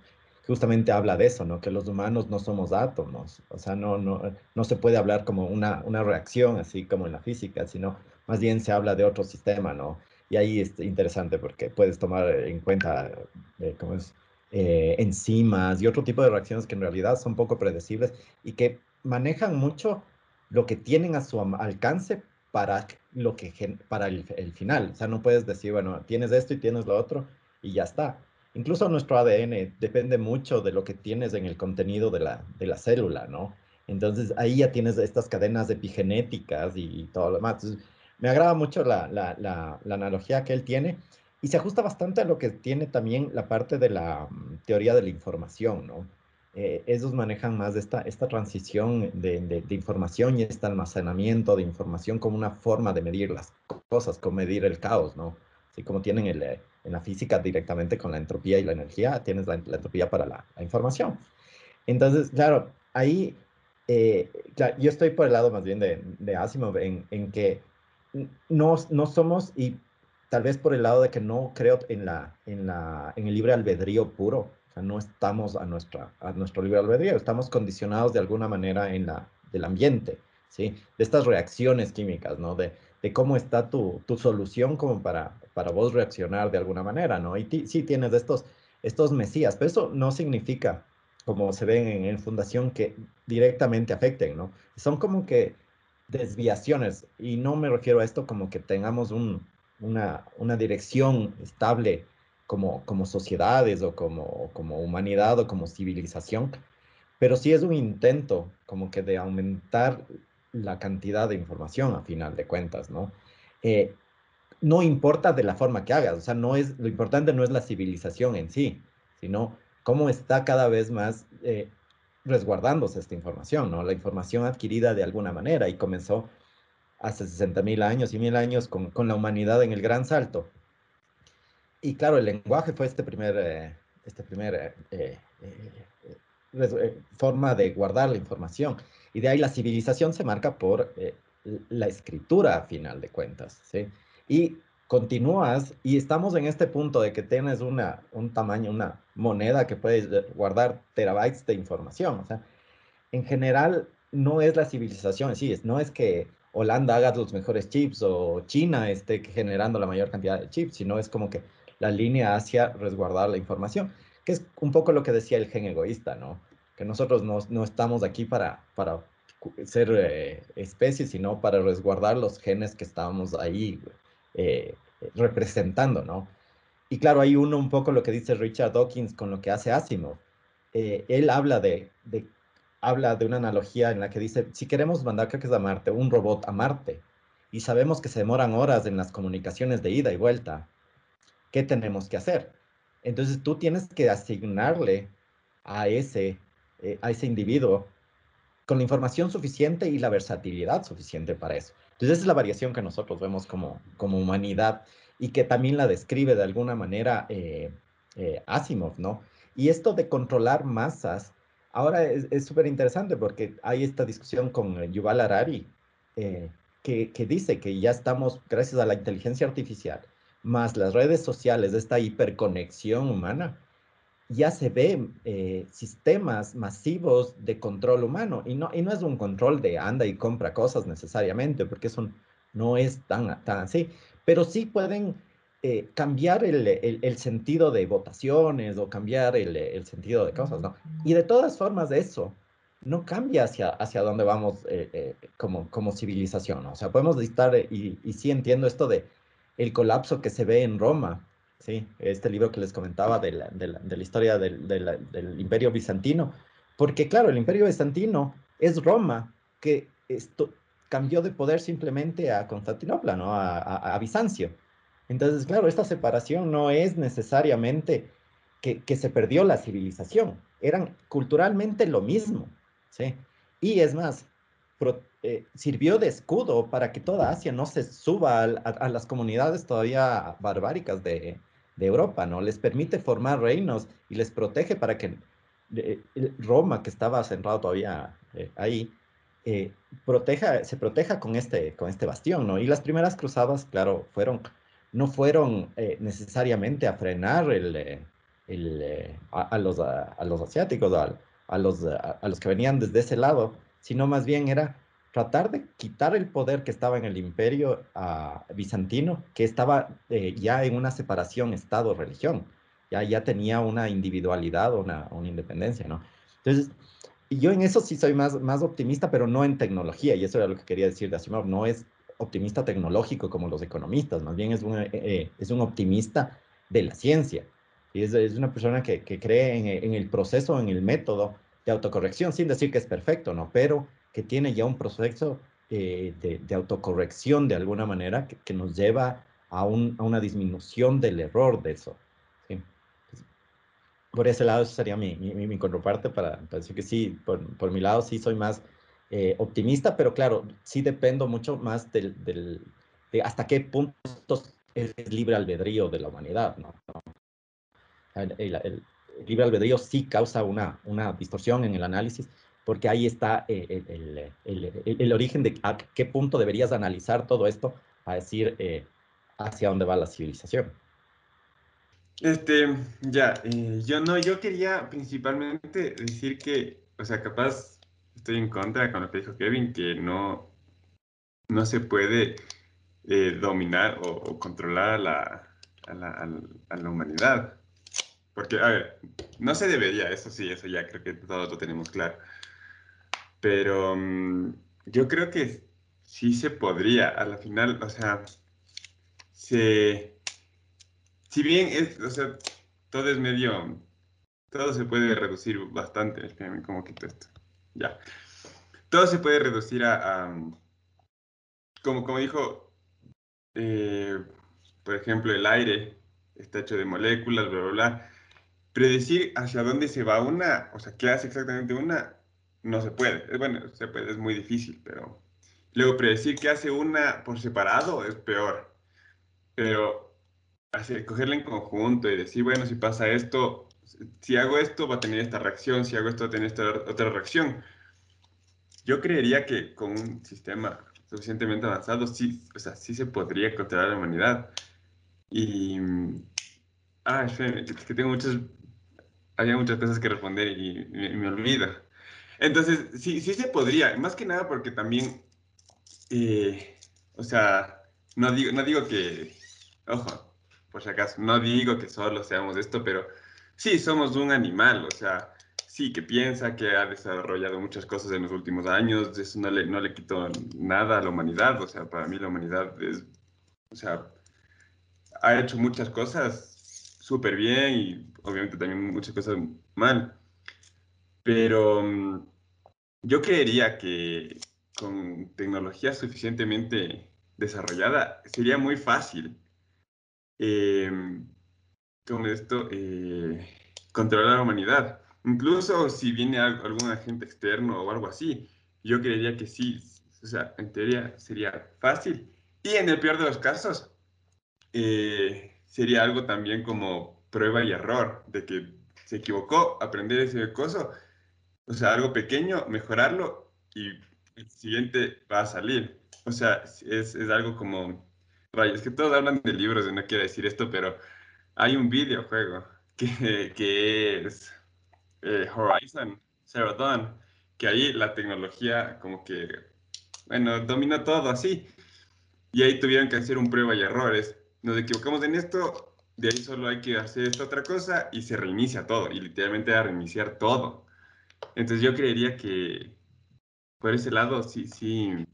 Speaker 2: Justamente habla de eso, ¿no? Que los humanos no somos átomos, o sea, no, se puede hablar como una, reacción, así como en la física, sino más bien se habla de otro sistema, ¿no? Y ahí es interesante porque puedes tomar en cuenta, eh, ¿cómo es? Eh, enzimas y otro tipo de reacciones que en realidad son poco predecibles y que manejan mucho lo que tienen a su alcance para, lo que, para el, final. O sea, no puedes decir, bueno, tienes esto y tienes lo otro y ya está. Incluso nuestro ADN depende mucho de lo que tienes en el contenido de la, de la célula, ¿no? Entonces ahí ya tienes estas cadenas epigenéticas y, todo lo demás. me agrada mucho la, la, la, analogía que él tiene y se ajusta bastante a lo que tiene también la parte de la mm, teoría de la información, ¿no? Eh, manejan más esta, esta transición de, de, información y este almacenamiento de información como una forma de medir las cosas, como medir el caos, ¿no? Así como tienen el, eh, en la física directamente con la entropía y la energía, tienes la, entropía para la, información. Entonces, claro, ahí eh, yo estoy por el lado más bien de, de Asimov en, en que no, no somos, y tal vez por el lado de que no creo en, la, en, la, en el libre albedrío puro. O sea, no estamos a, nuestra, a nuestro libre albedrío, estamos condicionados de alguna manera en la, del ambiente, ¿sí? De estas reacciones químicas, ¿no? De, de cómo está tu, tu, solución como para, para vos reaccionar de alguna manera, ¿no? Y sí tienes estos, estos mesías, pero eso no significa, como se ven en, en Fundación, que directamente afecten, ¿no? Son como que desviaciones, y no me refiero a esto como que tengamos un, una, una dirección estable como, como sociedades o como, como humanidad o como civilización, pero sí es un intento como que de aumentar la cantidad de información a final de cuentas, ¿no? Eh, no importa de la forma que hagas, o sea, no es, lo importante no es la civilización en sí, sino cómo está cada vez más eh, resguardándose esta información, ¿no? La información adquirida de alguna manera y comenzó hace 60 mil años y mil años con, con, la humanidad en el gran salto. Y claro, el lenguaje fue este primer, eh, este primer forma de guardar la información. Y de ahí la civilización se marca por la escritura a final de cuentas. ¿sí? Y continúas y estamos en este punto de que tienes una, un tamaño, una moneda que puedes guardar terabytes de información. O sea, en general no es la civilización sí, no es que Holanda haga los mejores chips o China esté generando la mayor cantidad de chips, sino es como que la línea hacia resguardar la información, que es un poco lo que decía el gen egoísta, ¿no? Que nosotros no, no estamos aquí para, para ser eh, especies, sino para resguardar los genes que estábamos ahí eh, representando, ¿no? Y claro, hay uno un poco lo que dice Richard Dawkins con lo que hace Asimov. Eh, él habla de, de, habla de una analogía en la que dice, si queremos mandar, creo que es a Marte, un robot a Marte, y sabemos que se demoran horas en las comunicaciones de ida y vuelta, ¿qué tenemos que hacer? Entonces tú tienes que asignarle a ese, a ese individuo con la información suficiente y la versatilidad suficiente para eso. Entonces, esa es la variación que nosotros vemos como, como humanidad y que también la describe de alguna manera eh, eh, Asimov, ¿no? Y esto de controlar masas, ahora es súper interesante porque hay esta discusión con Yuval Harari, eh, que, que, dice que ya estamos, gracias a la inteligencia artificial, más las redes sociales, esta hiperconexión humana, ya se ven eh, sistemas masivos de control humano y no, y no es un control de anda y compra cosas necesariamente, porque eso no es tan, tan así, pero sí pueden eh, cambiar el, el, sentido de votaciones o cambiar el, el, sentido de cosas, ¿no? Y de todas formas eso no cambia hacia, hacia dónde vamos eh, como, como civilización, ¿no? O sea, podemos estar, y, y sí entiendo esto de el colapso que se ve en Roma, ¿sí? Este libro que les comentaba de la, de la, de la historia del, del, imperio bizantino, porque claro, el imperio bizantino es Roma, que esto cambió de poder simplemente a Constantinopla, ¿no? A, a, a Bizancio. Entonces, claro, esta separación no es necesariamente que, que, se perdió la civilización, eran culturalmente lo mismo, ¿sí? Y es más, pro, eh, sirvió de escudo para que toda Asia no se suba a, a las comunidades todavía barbáricas de, de Europa, ¿no? Les permite formar reinos y les protege para que eh, Roma, que estaba centrado todavía eh, ahí, eh, proteja, se proteja con este, con este bastión, ¿no? Y las primeras cruzadas, claro, fueron, no fueron eh, necesariamente a frenar el, el, a, los, a, los asiáticos, a los, a los que venían desde ese lado, sino más bien era tratar de quitar el poder que estaba en el imperio uh, bizantino, que estaba eh, ya en una separación Estado-religión, ya, ya tenía una individualidad, una, una independencia, ¿no? Entonces, yo en eso sí soy más, más optimista, pero no en tecnología, y eso era lo que quería decir de Asimov, no es optimista tecnológico como los economistas, más bien es un, eh, eh es un optimista de la ciencia, y es, es una persona que, que cree en, en el proceso, en el método de autocorrección, sin decir que es perfecto, ¿no? Pero que tiene ya un proceso eh, de, de, autocorrección de alguna manera que, que nos lleva a, un, a, una disminución del error de eso. ¿sí? Por ese lado, eso sería mi, mi, mi contraparte para, para, decir que sí, por, por, mi lado sí soy más eh, optimista, pero claro, sí dependo mucho más del, del, de hasta qué punto es libre albedrío de la humanidad. ¿no? El, el, el, libre albedrío sí causa una, una distorsión en el análisis, porque ahí está el, el, el, el, origen de a qué punto deberías analizar todo esto a decir eh, hacia dónde va la civilización.
Speaker 3: Este, ya, eh, yo no, yo quería principalmente decir que, o sea, capaz estoy en contra con lo que dijo Kevin, que no, no se puede eh, dominar o, o, controlar a la, a, la, a la humanidad. Porque, a ver, no se debería, eso sí, eso ya creo que todos lo tenemos claro. Pero um, yo creo que sí se podría, a la final, o sea, se, si bien es, o sea, todo es medio, todo se puede reducir bastante, espérame, ¿cómo quito esto? Ya. Todo se puede reducir a, a como, como dijo, eh, por ejemplo, el aire está hecho de moléculas, bla, bla, bla. Predecir hacia dónde se va una, o sea, qué hace exactamente una, no se puede. Bueno, se puede, es muy difícil, pero luego predecir qué hace una por separado es peor. Pero hacer, cogerla en conjunto y decir, bueno, si pasa esto, si hago esto va a tener esta reacción, si hago esto va a tener esta otra reacción. Yo creería que con un sistema suficientemente avanzado, sí, o sea, sí se podría controlar la humanidad. Y... Ah, es que tengo muchas... Había muchas cosas que responder y me, me olvida. Entonces, sí, sí se podría, más que nada porque también, eh, o sea, no digo, no digo que, ojo, por si acaso, no digo que solo seamos esto, pero sí somos un animal, o sea, sí, que piensa, que ha desarrollado muchas cosas en los últimos años, eso no le, no le quitó nada a la humanidad, o sea, para mí la humanidad es, o sea, ha hecho muchas cosas súper bien y obviamente también muchas cosas mal, pero mm, yo creería que con tecnología suficientemente desarrollada sería muy fácil eh, con esto eh, controlar a la humanidad. Incluso si viene algún agente externo o algo así, yo creería que sí, o sea, en teoría sería fácil. Y en el peor de los casos, eh, sería algo también como prueba y error, de que se equivocó, aprender ese coso, o sea, algo pequeño, mejorarlo y el siguiente va a salir. O sea, es, es algo como, vaya, es que todos hablan de libros y no quiero decir esto, pero hay un videojuego que, que es eh, Horizon Zero Dawn, que ahí la tecnología como que, bueno, domina todo así. Y ahí tuvieron que hacer un prueba y errores. Nos equivocamos en esto, de ahí solo hay que hacer esta otra cosa y se reinicia todo, y literalmente a reiniciar todo. Entonces yo creería que por ese lado sí, sí,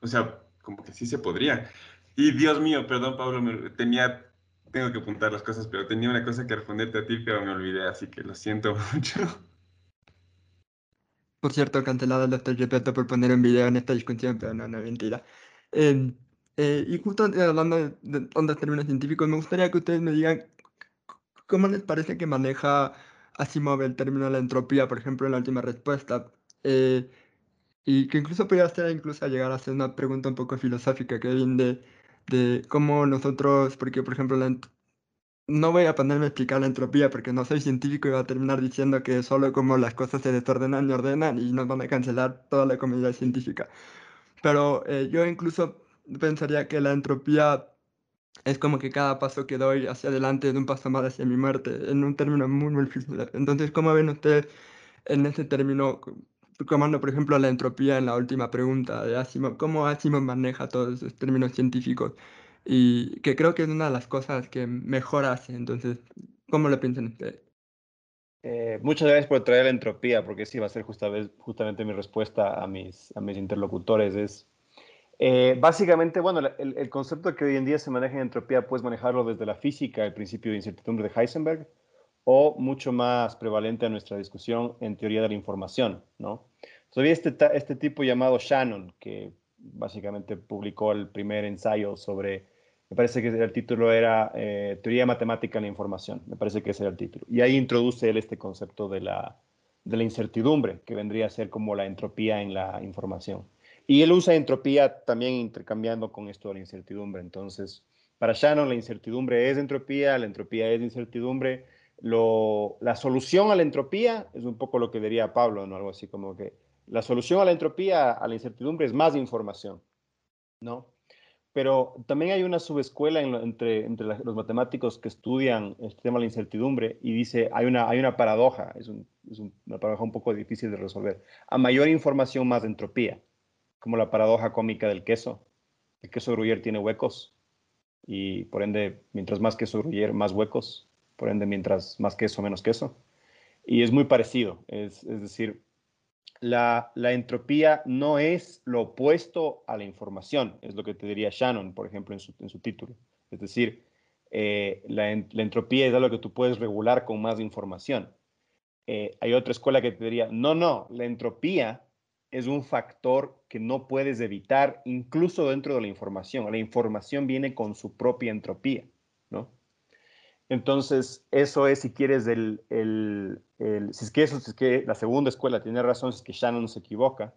Speaker 3: o sea, como que sí se podría. Y Dios mío, perdón Pablo, tenía tengo que apuntar las cosas, pero tenía una cosa que responderte a ti, pero me olvidé, así que lo siento mucho.
Speaker 1: Por cierto, cancelado lo estoy respeto por poner un video en esta discusión, pero no, no, mentira. Eh, eh, y justo hablando de, de ondas términos científicos, me gustaría que ustedes me digan cómo les parece que maneja Asimov el término de la entropía, por ejemplo, en la última respuesta. Eh, y que incluso podría ser incluso llegar a ser una pregunta un poco filosófica, que viene de de cómo nosotros, porque por ejemplo, no voy a ponerme a explicar la entropía porque no soy científico y voy a terminar diciendo que solo como las cosas se desordenan y ordenan y nos van a cancelar toda la comunidad científica. Pero eh, yo incluso pensaría que la entropía es como que cada paso que doy hacia adelante es un paso más hacia mi muerte, en un término muy, muy difícil. Entonces, ¿cómo ven ustedes en ese término tomando por ejemplo la entropía en la última pregunta de Asimov, cómo Asimov maneja todos esos términos científicos y que creo que es una de las cosas que mejor hace. Entonces, ¿cómo lo piensan ustedes?
Speaker 5: Eh, muchas gracias por traer la entropía, porque sí va a ser justamente mi respuesta a mis, a mis interlocutores. Es, eh, básicamente, bueno, el, concepto que hoy en día se maneja en entropía puedes manejarlo desde la física, el principio de incertidumbre de Heisenberg, o mucho más prevalente a nuestra discusión en teoría de la información, ¿no? Todavía este, este tipo llamado Shannon, que básicamente publicó el primer ensayo sobre, me parece que el título era eh, Teoría Matemática de la Información, me parece que ese era el título. Y ahí introduce él este concepto de la incertidumbre, que vendría a ser como la entropía en la información. Y él usa entropía también intercambiando con esto de la incertidumbre. Entonces, para Shannon la incertidumbre es entropía, la entropía es incertidumbre, la solución a la entropía es un poco lo que diría Pablo, ¿no? Algo así como que la solución a la entropía, a la incertidumbre, es más información, ¿no? Pero también hay una subescuela entre, entre los matemáticos que estudian este tema de la incertidumbre y dice, hay una, hay una paradoja, es, una paradoja un poco difícil de resolver. A mayor información, más entropía, como la paradoja cómica del queso. El queso gruyere tiene huecos y por ende, mientras más queso gruyere, más huecos por ende, mientras más queso, menos queso. Y es muy parecido, es, decir, la, entropía no es lo opuesto a la información, es lo que te diría Shannon, por ejemplo, en su, título. Es decir, eh, la, entropía es algo que tú puedes regular con más información. Eh, hay otra escuela que te diría, no, no, la entropía es un factor que no puedes evitar incluso dentro de la información. La información viene con su propia entropía, ¿no? Entonces, eso es, si quieres, el, si es que eso, es que la segunda escuela tiene razón, si es que Shannon se equivoca,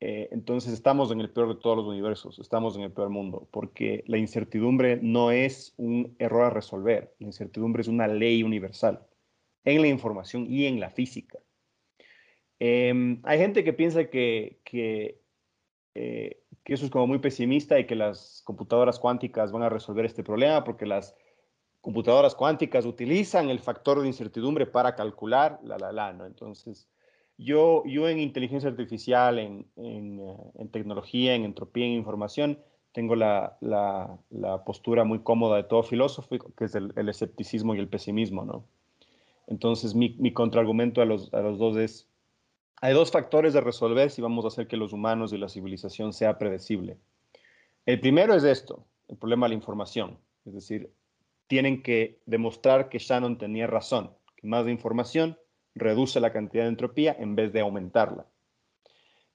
Speaker 5: eh, entonces estamos en el peor de todos los universos, estamos en el peor mundo, porque la incertidumbre no es un error a resolver, la incertidumbre es una ley universal en la información y en la física. Em, hay gente que piensa que, que, eh, que eso es como muy pesimista y que las computadoras cuánticas van a resolver este problema porque las computadoras cuánticas utilizan el factor de incertidumbre para calcular, la, la, la, ¿no? Entonces, yo, yo en inteligencia artificial, en, en, eh, en tecnología, en entropía, en información, tengo la, la, postura muy cómoda de todo filósofo, que es el, el, escepticismo y el pesimismo, ¿no? Entonces, mi, mi contraargumento a los, a los dos es, hay dos factores de resolver si vamos a hacer que los humanos y la civilización sea predecible. El primero es esto, el problema de la información. Es decir, tienen que demostrar que Shannon tenía razón, que más información reduce la cantidad de entropía en vez de aumentarla.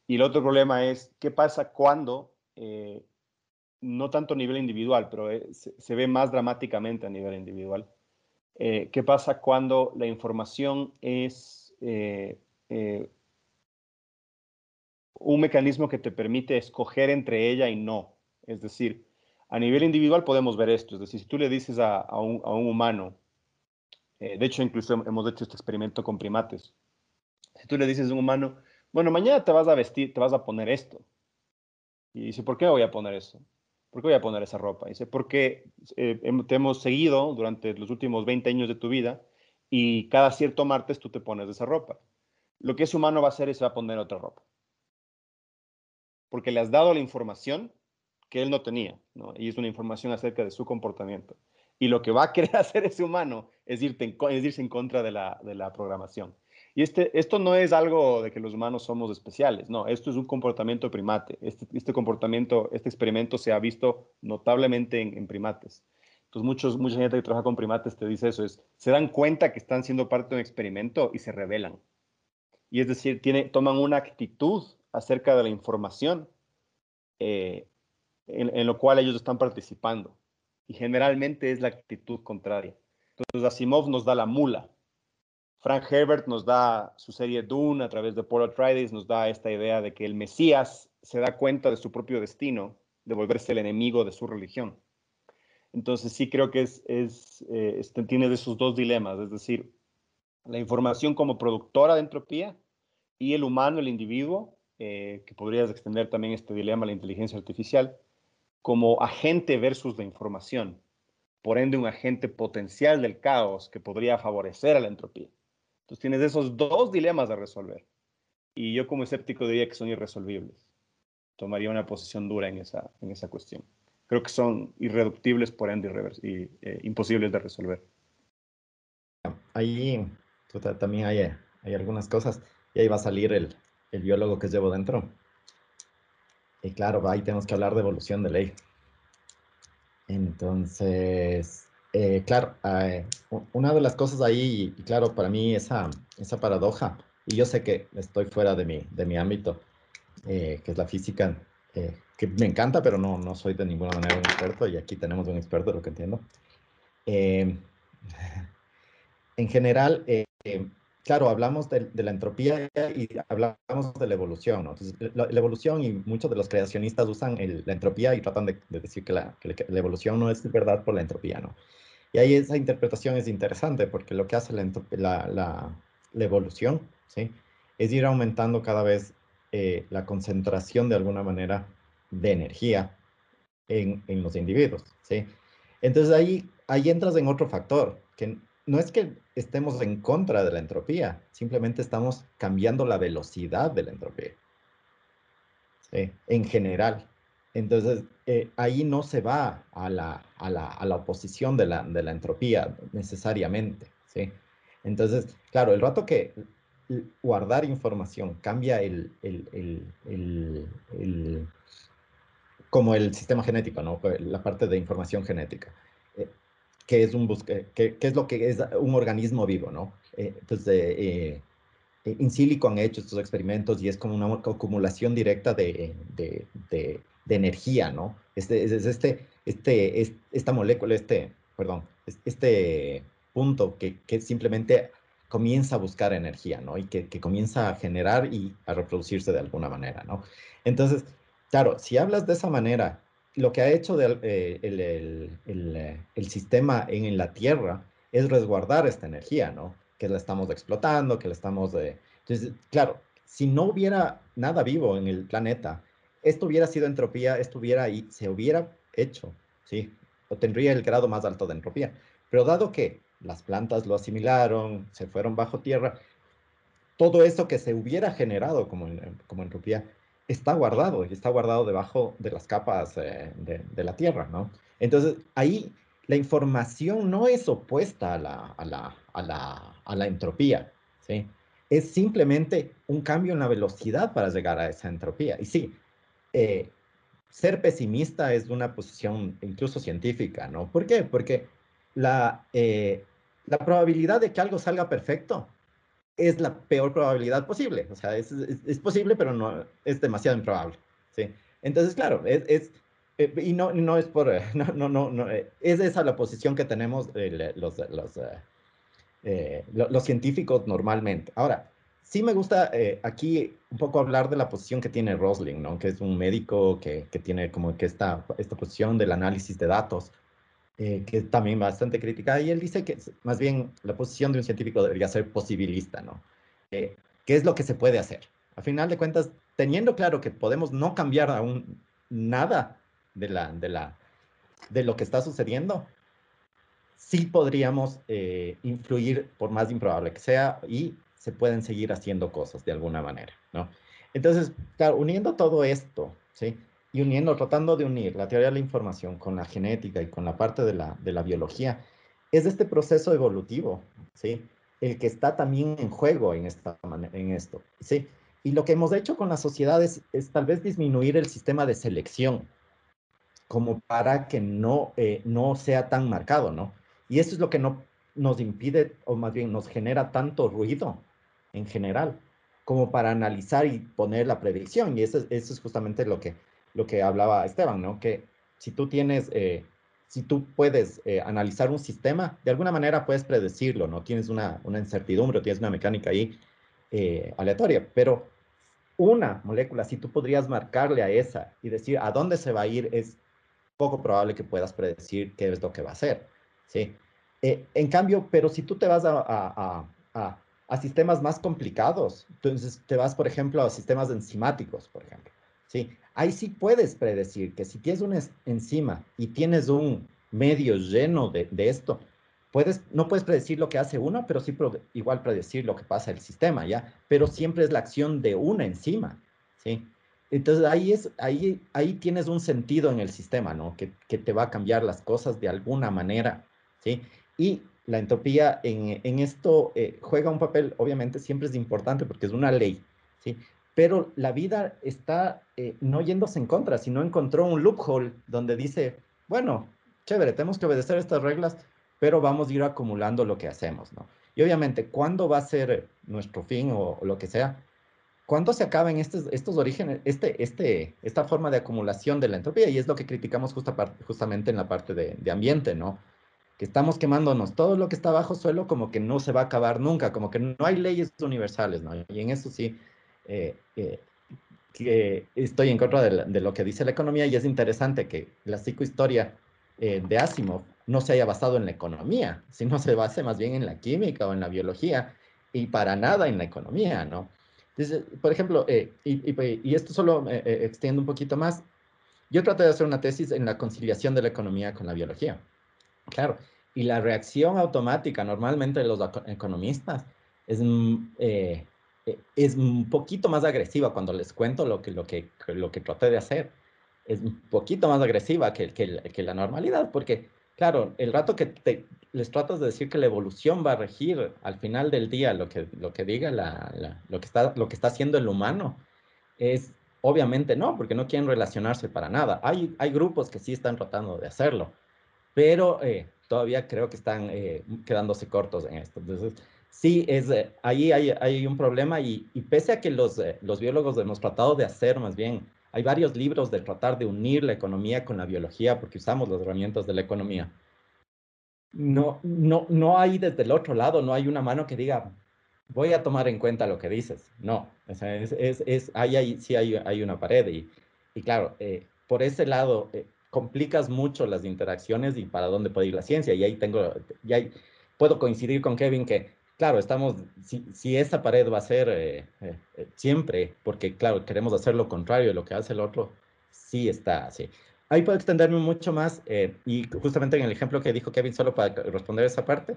Speaker 5: Y el otro problema es, ¿qué pasa cuando, eh, no tanto a nivel individual, pero eh, se, ve más dramáticamente a nivel individual, eh, qué pasa cuando la información es un mecanismo que te permite escoger entre ella y no? Es decir, a nivel individual podemos ver esto, es decir, si tú le dices a, un, humano, de hecho incluso hemos hecho este experimento con primates, si tú le dices a un humano, bueno, mañana te vas a vestir, te vas a poner esto. Y dice, ¿por qué voy a poner eso? ¿Por qué voy a poner esa ropa? dice, porque eh, te hemos seguido durante los últimos 20 años de tu vida y cada cierto martes tú te pones esa ropa. Lo que ese humano va a hacer es va a poner otra ropa. Porque le has dado la información que él no tenía. Y es una información acerca de su comportamiento. Y lo que va a querer hacer ese humano es, irte en, irse en contra de la, de la programación. Y este, esto no es algo de que los humanos somos especiales, no, esto es un comportamiento primate. Este, este comportamiento, este experimento se ha visto notablemente en, primates. Entonces, muchos, mucha gente que trabaja con primates te dice eso, es, se dan cuenta que están siendo parte de un experimento y se rebelan. Y es decir, tiene, toman una actitud acerca de la información eh, en, en lo cual ellos están participando. Y generalmente es la actitud contraria. Entonces, Asimov nos da la mula, Frank Herbert nos da su serie Dune a través de Paul Atreides, nos da esta idea de que el Mesías se da cuenta de su propio destino, de volverse el enemigo de su religión. Entonces sí creo que es, es eh, este, tiene de esos dos dilemas, es decir, la información como productora de entropía y el humano, el individuo, eh, que podrías extender también este dilema a la inteligencia artificial, como agente versus la información, por ende un agente potencial del caos que podría favorecer a la entropía. Entonces tienes esos dos dilemas a resolver. Y yo como escéptico diría que son irresolvibles. Tomaría una posición dura en esa, en esa cuestión. Creo que son irreductibles, por ende, y, eh, imposibles de resolver.
Speaker 2: Ahí también hay, hay algunas cosas. Y ahí va a salir el, el biólogo que llevo dentro. Y claro, ahí tenemos que hablar de evolución de ley. Entonces, eh, claro, eh, una de las cosas ahí, y claro, para mí esa, esa paradoja, y yo sé que estoy fuera de mi, de mi ámbito, eh, que es la física, que me encanta, pero no, no soy de ninguna manera un experto, y aquí tenemos un experto, lo que entiendo. en general, claro, hablamos de, la entropía y hablamos de la evolución, ¿no? Entonces, la, evolución y muchos de los creacionistas usan la entropía y tratan de, decir que la, evolución no es verdad por la entropía, ¿no? Y ahí esa interpretación es interesante porque lo que hace la, evolución ¿sí? es ir aumentando cada vez eh, la concentración de alguna manera de energía en, los individuos. ¿sí? Entonces ahí entras en otro factor, que no es que estemos en contra de la entropía, simplemente estamos cambiando la velocidad de la entropía. ¿sí? En general. Entonces, eh, ahí no se va a la, a la, a la oposición de la, de la, entropía necesariamente, ¿sí? Entonces, claro, el rato que guardar información cambia el, el, el, el como el sistema genético, ¿no? La parte de información genética, eh, que es un busque, que, que, es lo que es un organismo vivo, ¿no? Eh, entonces, eh, in silico han hecho estos experimentos y es como una acumulación directa de, de, de de energía, ¿no? Este, es, este, este, esta molécula, este, perdón, este punto que, que simplemente comienza a buscar energía, ¿no? Y que, que, comienza a generar y a reproducirse de alguna manera, ¿no? Entonces, claro, si hablas de esa manera, lo que ha hecho eh, el, el, sistema en, la Tierra es resguardar esta energía, ¿no? Que la estamos explotando, que la estamos... Eh, entonces, claro, si no hubiera nada vivo en el planeta, esto hubiera sido entropía, esto hubiera y se hubiera hecho, ¿sí? O tendría el grado más alto de entropía. Pero dado que las plantas lo asimilaron, se fueron bajo tierra, todo eso que se hubiera generado como entropía está guardado, y está guardado debajo de las capas eh, de, la tierra, ¿no? Entonces, ahí la información no es opuesta a la, a la, a la, a la entropía, ¿sí? Es simplemente un cambio en la velocidad para llegar a esa entropía. Y sí, eh, ser pesimista es una posición incluso científica, ¿no? ¿Por qué? Porque la, eh, la probabilidad de que algo salga perfecto es la peor probabilidad posible. O sea, es, es, posible, pero no es demasiado improbable. ¿sí? Entonces, claro, es, es eh, y no, no es por, no, no, no, no es esa la posición que tenemos los, los, los, científicos normalmente. Ahora, sí me gusta aquí un poco hablar de la posición que tiene Rosling, ¿no? Que es un médico que, que tiene como que esta, esta posición del análisis de datos eh, que también bastante criticada, y él dice que más bien la posición de un científico debería ser posibilista, ¿no? Eh, ¿Qué es lo que se puede hacer? A final de cuentas, teniendo claro que podemos no cambiar aún nada de, la, de, la, de lo que está sucediendo, sí podríamos eh, influir, por más improbable que sea, y se pueden seguir haciendo cosas de alguna manera, ¿no? Entonces, claro, uniendo todo esto, ¿sí? Y uniendo, tratando de unir la teoría de la información con la genética y con la parte de la, de la biología, es este proceso evolutivo, ¿sí? El que está también en juego en, esta, en esto, ¿sí? Y lo que hemos hecho con las sociedades es tal vez disminuir el sistema de selección, como para que no, eh, no sea tan marcado, ¿no? Y eso es lo que no nos impide, o más bien nos genera tanto ruido en general, como para analizar y poner la predicción. Y eso, eso es justamente lo que, lo que hablaba Esteban, ¿no? Que si tú tienes, eh, si tú puedes eh, analizar un sistema, de alguna manera puedes predecirlo, ¿no? Tienes una, una incertidumbre, tienes una mecánica ahí eh, aleatoria, pero una molécula, si tú podrías marcarle a esa y decir a dónde se va a ir, es poco probable que puedas predecir qué es lo que va a hacer, ¿sí? en cambio, pero si tú te vas a, a, a, a sistemas más complicados, entonces te vas, por ejemplo, a sistemas enzimáticos, por ejemplo, ¿sí? Ahí sí puedes predecir que si tienes una enzima y tienes un medio lleno de, esto, puedes, no puedes predecir lo que hace uno, pero sí igual predecir lo que pasa el sistema, ¿ya? Pero siempre es la acción de una enzima, ¿sí? Entonces ahí, es, ahí, ahí tienes un sentido en el sistema, ¿no? Que, te va a cambiar las cosas de alguna manera, ¿sí? Y la entropía en, en esto eh, juega un papel, obviamente siempre es importante porque es una ley, ¿sí? Pero la vida está eh, no yéndose en contra, sino encontró un loophole donde dice, bueno, chévere, tenemos que obedecer estas reglas, pero vamos a ir acumulando lo que hacemos, ¿no? Y obviamente, ¿cuándo va a ser nuestro fin o, lo que sea? ¿Cuándo se acaban estos, estos orígenes, este, este, esta forma de acumulación de la entropía? Y es lo que criticamos justamente en la parte de, de ambiente, ¿no? Que estamos quemándonos todo lo que está bajo suelo como que no se va a acabar nunca, como que no hay leyes universales, ¿no? Y en eso sí, eh, eh, que estoy en contra de, lo que dice la economía y es interesante que la psicohistoria eh, de Asimov no se haya basado en la economía, sino se base más bien en la química o en la biología y para nada en la economía, ¿no? Entonces, por ejemplo, y, y, esto solo extiendo un poquito más, yo traté de hacer una tesis en la conciliación de la economía con la biología. Claro, y la reacción automática normalmente de los economistas es mm, eh, es un poquito más agresiva cuando les cuento lo que, lo que, lo que traté de hacer. Es un poquito más agresiva que, que, que la normalidad, porque, claro, el rato que les tratas de decir que la evolución va a regir al final del día lo que, lo que diga la, lo, que está, lo que está haciendo el humano, es obviamente no, porque no quieren relacionarse para nada. Hay, hay grupos que sí están tratando de hacerlo, pero eh, todavía creo que están eh, quedándose cortos en esto. Entonces, Sí, es, eh, ahí hay, hay, un problema y, y pese a que los, eh, los, biólogos hemos tratado de hacer más bien, hay varios libros de tratar de unir la economía con la biología porque usamos las herramientas de la economía. No, no, no hay desde el otro lado, no hay una mano que diga, voy a tomar en cuenta lo que dices. No, es, es, es ahí, sí hay, hay, una pared y, y claro, eh, por ese lado complicas mucho las interacciones y para dónde puede ir la ciencia. Y ahí tengo, y ahí puedo coincidir con Kevin que claro, estamos, si, si, esa pared va a ser eh, eh, eh, siempre, porque claro, queremos hacer lo contrario de lo que hace el otro, sí está así. Ahí puedo extenderme mucho más y justamente en el ejemplo que dijo Kevin, solo para responder esa parte,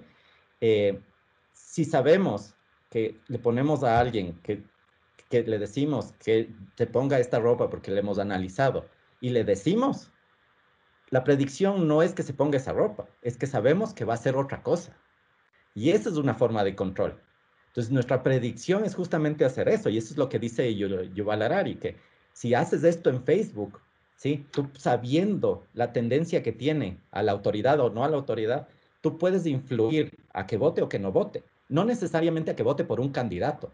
Speaker 2: si sabemos que le ponemos a alguien que, que le decimos que te ponga esta ropa porque le hemos analizado y le decimos, la predicción no es que se ponga esa ropa, es que sabemos que va a ser otra cosa. Y esa es una forma de control. Entonces, nuestra predicción es justamente hacer eso, y eso es lo que dice Yuval Harari, que si haces esto en Facebook, ¿sí? Tú sabiendo la tendencia que tiene a la autoridad o no a la autoridad, tú puedes influir a que vote o que no vote. No necesariamente a que vote por un candidato.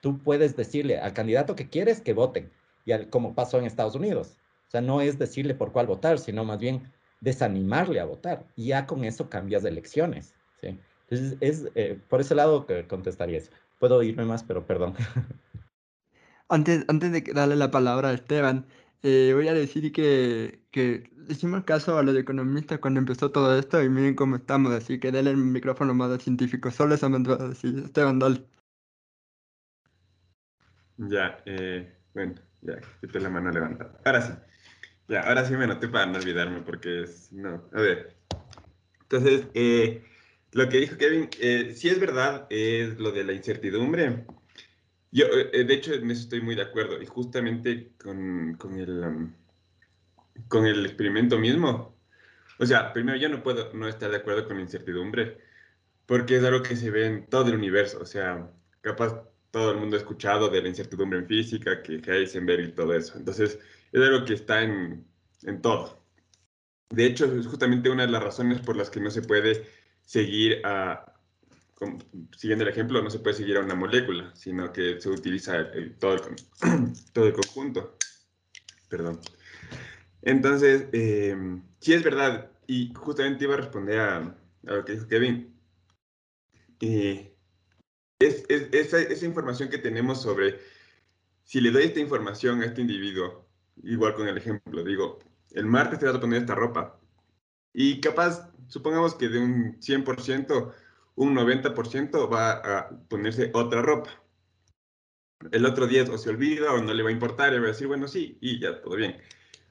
Speaker 2: Tú puedes decirle al candidato que quieres que voten, y como pasó en Estados Unidos. O sea, no es decirle por cuál votar, sino más bien desanimarle a votar. Y ya con eso cambias de elecciones. ¿sí? Entonces, es, eh, por ese lado que contestaría eso. Puedo irme más, pero perdón.
Speaker 1: Antes, antes de darle la palabra a Esteban, eh, voy a decir que, que hicimos caso a los economistas cuando empezó todo esto y miren cómo estamos, así que denle el micrófono más al científico. Solo eso me a decir. Esteban, dale.
Speaker 3: Ya, eh, bueno, ya, quité la mano levantada. Ahora sí. Ya, ahora sí me noté para no olvidarme porque es, no, a ver. Entonces, eh, lo que dijo Kevin, eh, sí es verdad, es lo de la incertidumbre. Yo, eh, de hecho, en eso estoy muy de acuerdo. Y justamente con, con el, um, con el experimento mismo. O sea, primero yo no puedo no estar de acuerdo con la incertidumbre, porque es algo que se ve en todo el universo. O sea, capaz todo el mundo ha escuchado de la incertidumbre en física, que Heisenberg y todo eso. Entonces, es algo que está en, en todo. De hecho, es justamente una de las razones por las que no se puede seguir a, siguiendo el ejemplo, no se puede seguir a una molécula, sino que se utiliza todo, el, todo el conjunto. Perdón. Entonces, eh, sí es verdad, y justamente iba a responder a, lo que dijo Kevin. Eh, es, esa, esa, información que tenemos sobre, si le doy esta información a este individuo, igual con el ejemplo, digo, el martes te vas a poner esta ropa, y capaz, supongamos que de un 100%, un 90% va a ponerse otra ropa. El otro día o se olvida o no le va a importar y va a decir, bueno, sí, y ya, todo bien.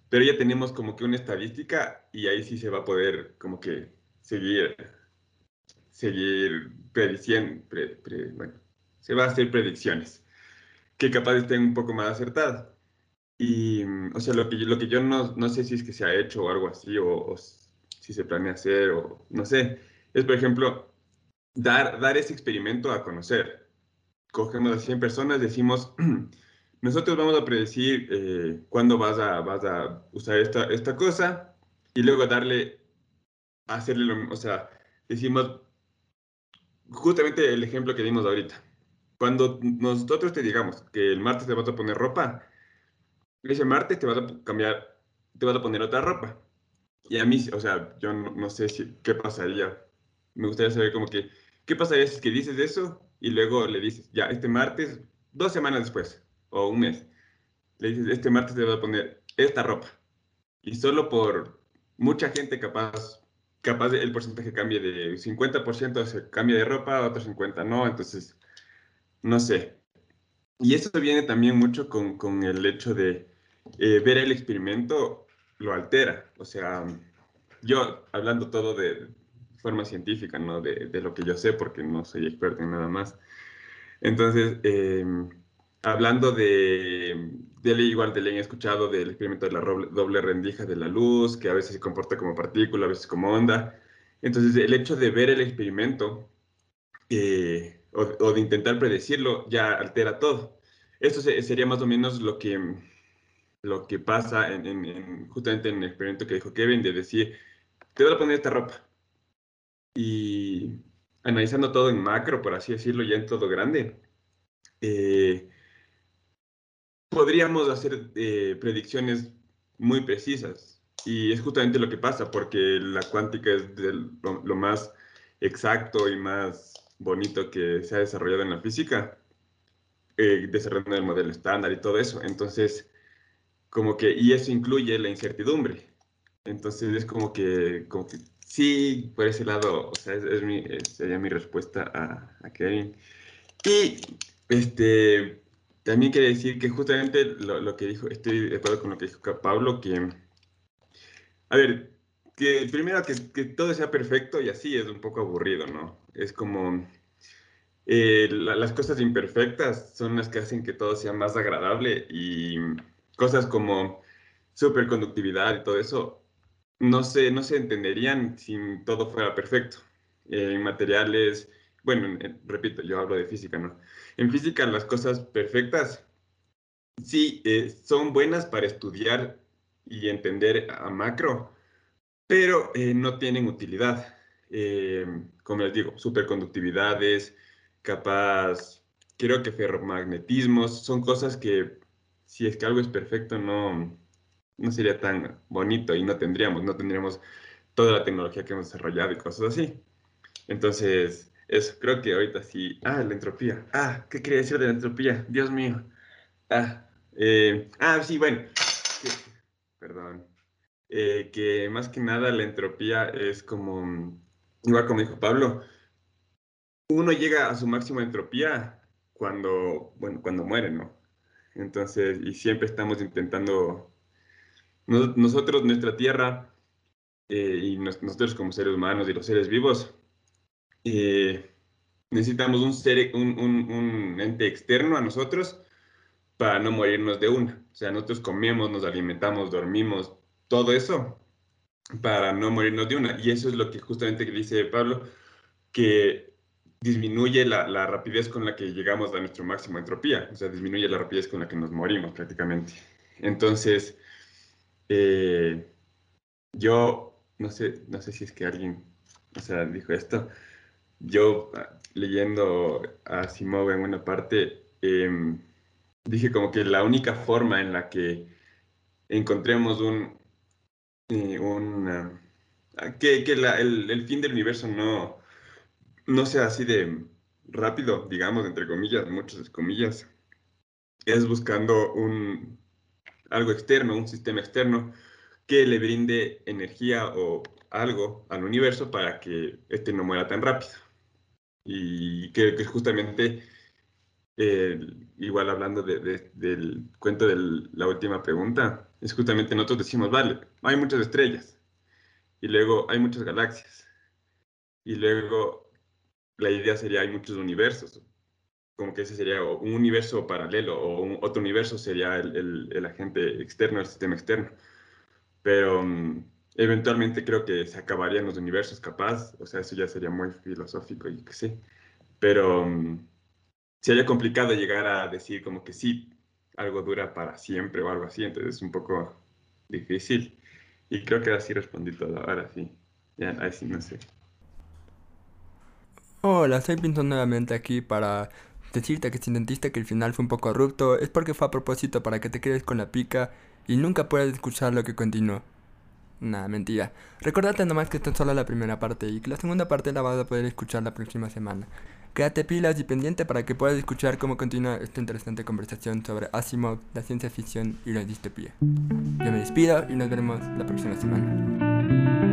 Speaker 3: Pero ya tenemos como que una estadística y ahí sí se va a poder como que seguir, seguir prediciendo, bueno, se va a hacer predicciones que capaz estén un poco más acertadas. Y, o sea, lo que, lo que yo no, no sé si es que se ha hecho o algo así, o, o si se planea hacer, o no sé, es, por ejemplo, dar, dar ese experimento a conocer. Cogemos a 100 personas, decimos, nosotros vamos a predecir eh, cuándo vas a, vas a usar esta, esta cosa y luego darle, hacerle lo, o sea, decimos, justamente el ejemplo que dimos ahorita. Cuando nosotros te digamos que el martes te vas a poner ropa, ese martes te vas a cambiar, te vas a poner otra ropa. Y a mí, o sea, yo no, sé si, qué pasaría. Me gustaría saber como que ¿Qué pasaría si es que dices eso y luego le dices, ya, este martes, dos semanas después, o un mes, le dices, este martes te voy a poner esta ropa. Y solo por mucha gente capaz, capaz el porcentaje cambie de 50% se cambia de ropa, otro 50% no, entonces, no sé. Y eso viene también mucho con, con el hecho de eh, ver el experimento, lo altera. O sea, yo hablando todo de, forma científica, ¿no? De, lo que yo sé, porque no soy experto en nada más. Entonces, eh, hablando de, de igual de le he escuchado del experimento de la doble rendija de la luz, que a veces se comporta como partícula, a veces como onda. Entonces, el hecho de ver el experimento eh, o, de intentar predecirlo ya altera todo. Esto sería más o menos lo que, lo que pasa en, en, justamente en el experimento que dijo Kevin, de decir, te voy a poner esta ropa y analizando todo en macro, por así decirlo, ya en todo grande, eh, podríamos hacer eh, predicciones muy precisas. Y es justamente lo que pasa, porque la cuántica es lo, más exacto y más bonito que se ha desarrollado en la física, eh, desarrollando el modelo estándar y todo eso. Entonces, como que, y eso incluye la incertidumbre. Entonces es como que, como que Sí, por ese lado, o sea, es, mi, sería mi respuesta a, a, Kevin. Y este, también quiere decir que justamente lo, lo, que dijo, estoy de acuerdo con lo que dijo Pablo, que, a ver, que primero que, que todo sea perfecto y así es un poco aburrido, ¿no? Es como, eh, las cosas imperfectas son las que hacen que todo sea más agradable y cosas como superconductividad y todo eso no se, no se entenderían si todo fuera perfecto. Eh, en materiales, bueno, repito, yo hablo de física, ¿no? En física las cosas perfectas sí eh, son buenas para estudiar y entender a macro, pero eh, no tienen utilidad. como les digo, superconductividades, capaz, creo que ferromagnetismos, son cosas que si es que algo es perfecto no, no sería tan bonito y no tendríamos, no tendríamos toda la tecnología que hemos desarrollado y cosas así. Entonces, eso, creo que ahorita sí. Ah, la entropía. Ah, ¿qué quería decir de la entropía? Dios mío. Ah, eh, ah sí, bueno. Perdón. Eh, que más que nada la entropía es como, igual como dijo Pablo, uno llega a su máxima entropía cuando, bueno, cuando muere, ¿no? Entonces, y siempre estamos intentando nosotros, nuestra Tierra, eh, y nosotros como seres humanos y los seres vivos, eh, necesitamos un, ser, un, un, ente externo a nosotros para no morirnos de una. O sea, nosotros comemos, nos alimentamos, dormimos, todo eso para no morirnos de una. Y eso es lo que justamente dice Pablo, que disminuye la, la, rapidez con la que llegamos a nuestro máximo entropía, o sea, disminuye la rapidez con la que nos morimos prácticamente. Entonces, eh, yo no sé, no sé si es que alguien, o sea, dijo esto. Yo ah, leyendo a Simov en una parte, em, dije como que la única forma en la que encontremos un, eh, ah, que, que el, el, fin del universo no, no sea así de rápido, digamos, entre comillas, muchas comillas, es buscando un, algo externo, un sistema externo que le brinde energía o algo al universo para que este no muera tan rápido. Y que, que justamente, igual hablando del cuento de la última pregunta, es justamente nosotros decimos, vale, hay muchas estrellas, y luego hay muchas galaxias, y luego la idea sería hay muchos universos, como que ese sería un universo paralelo o otro universo sería el, agente externo, el sistema externo. Pero mm, eventualmente creo que se acabarían los universos capaz, o sea, eso ya sería muy filosófico y qué sé. Pero um, sería complicado llegar a decir como que sí, algo dura para siempre o algo así, entonces es un poco difícil. Y creo que así respondí todo, ahora sí. Ya, así no sé.
Speaker 1: Hola, soy Pinto nuevamente aquí para Decirte que si intentaste que el final fue un poco abrupto es porque fue a propósito para que te quedes con la pica y nunca puedas escuchar lo que continuó. Nada, mentira. Recordate nomás que esta es solo la primera parte y que la segunda parte la vas a poder escuchar la próxima semana. Quédate pilas y pendiente para que puedas escuchar cómo continúa esta interesante conversación sobre Asimov, la ciencia ficción y la distopía. Yo me despido y nos veremos la próxima semana.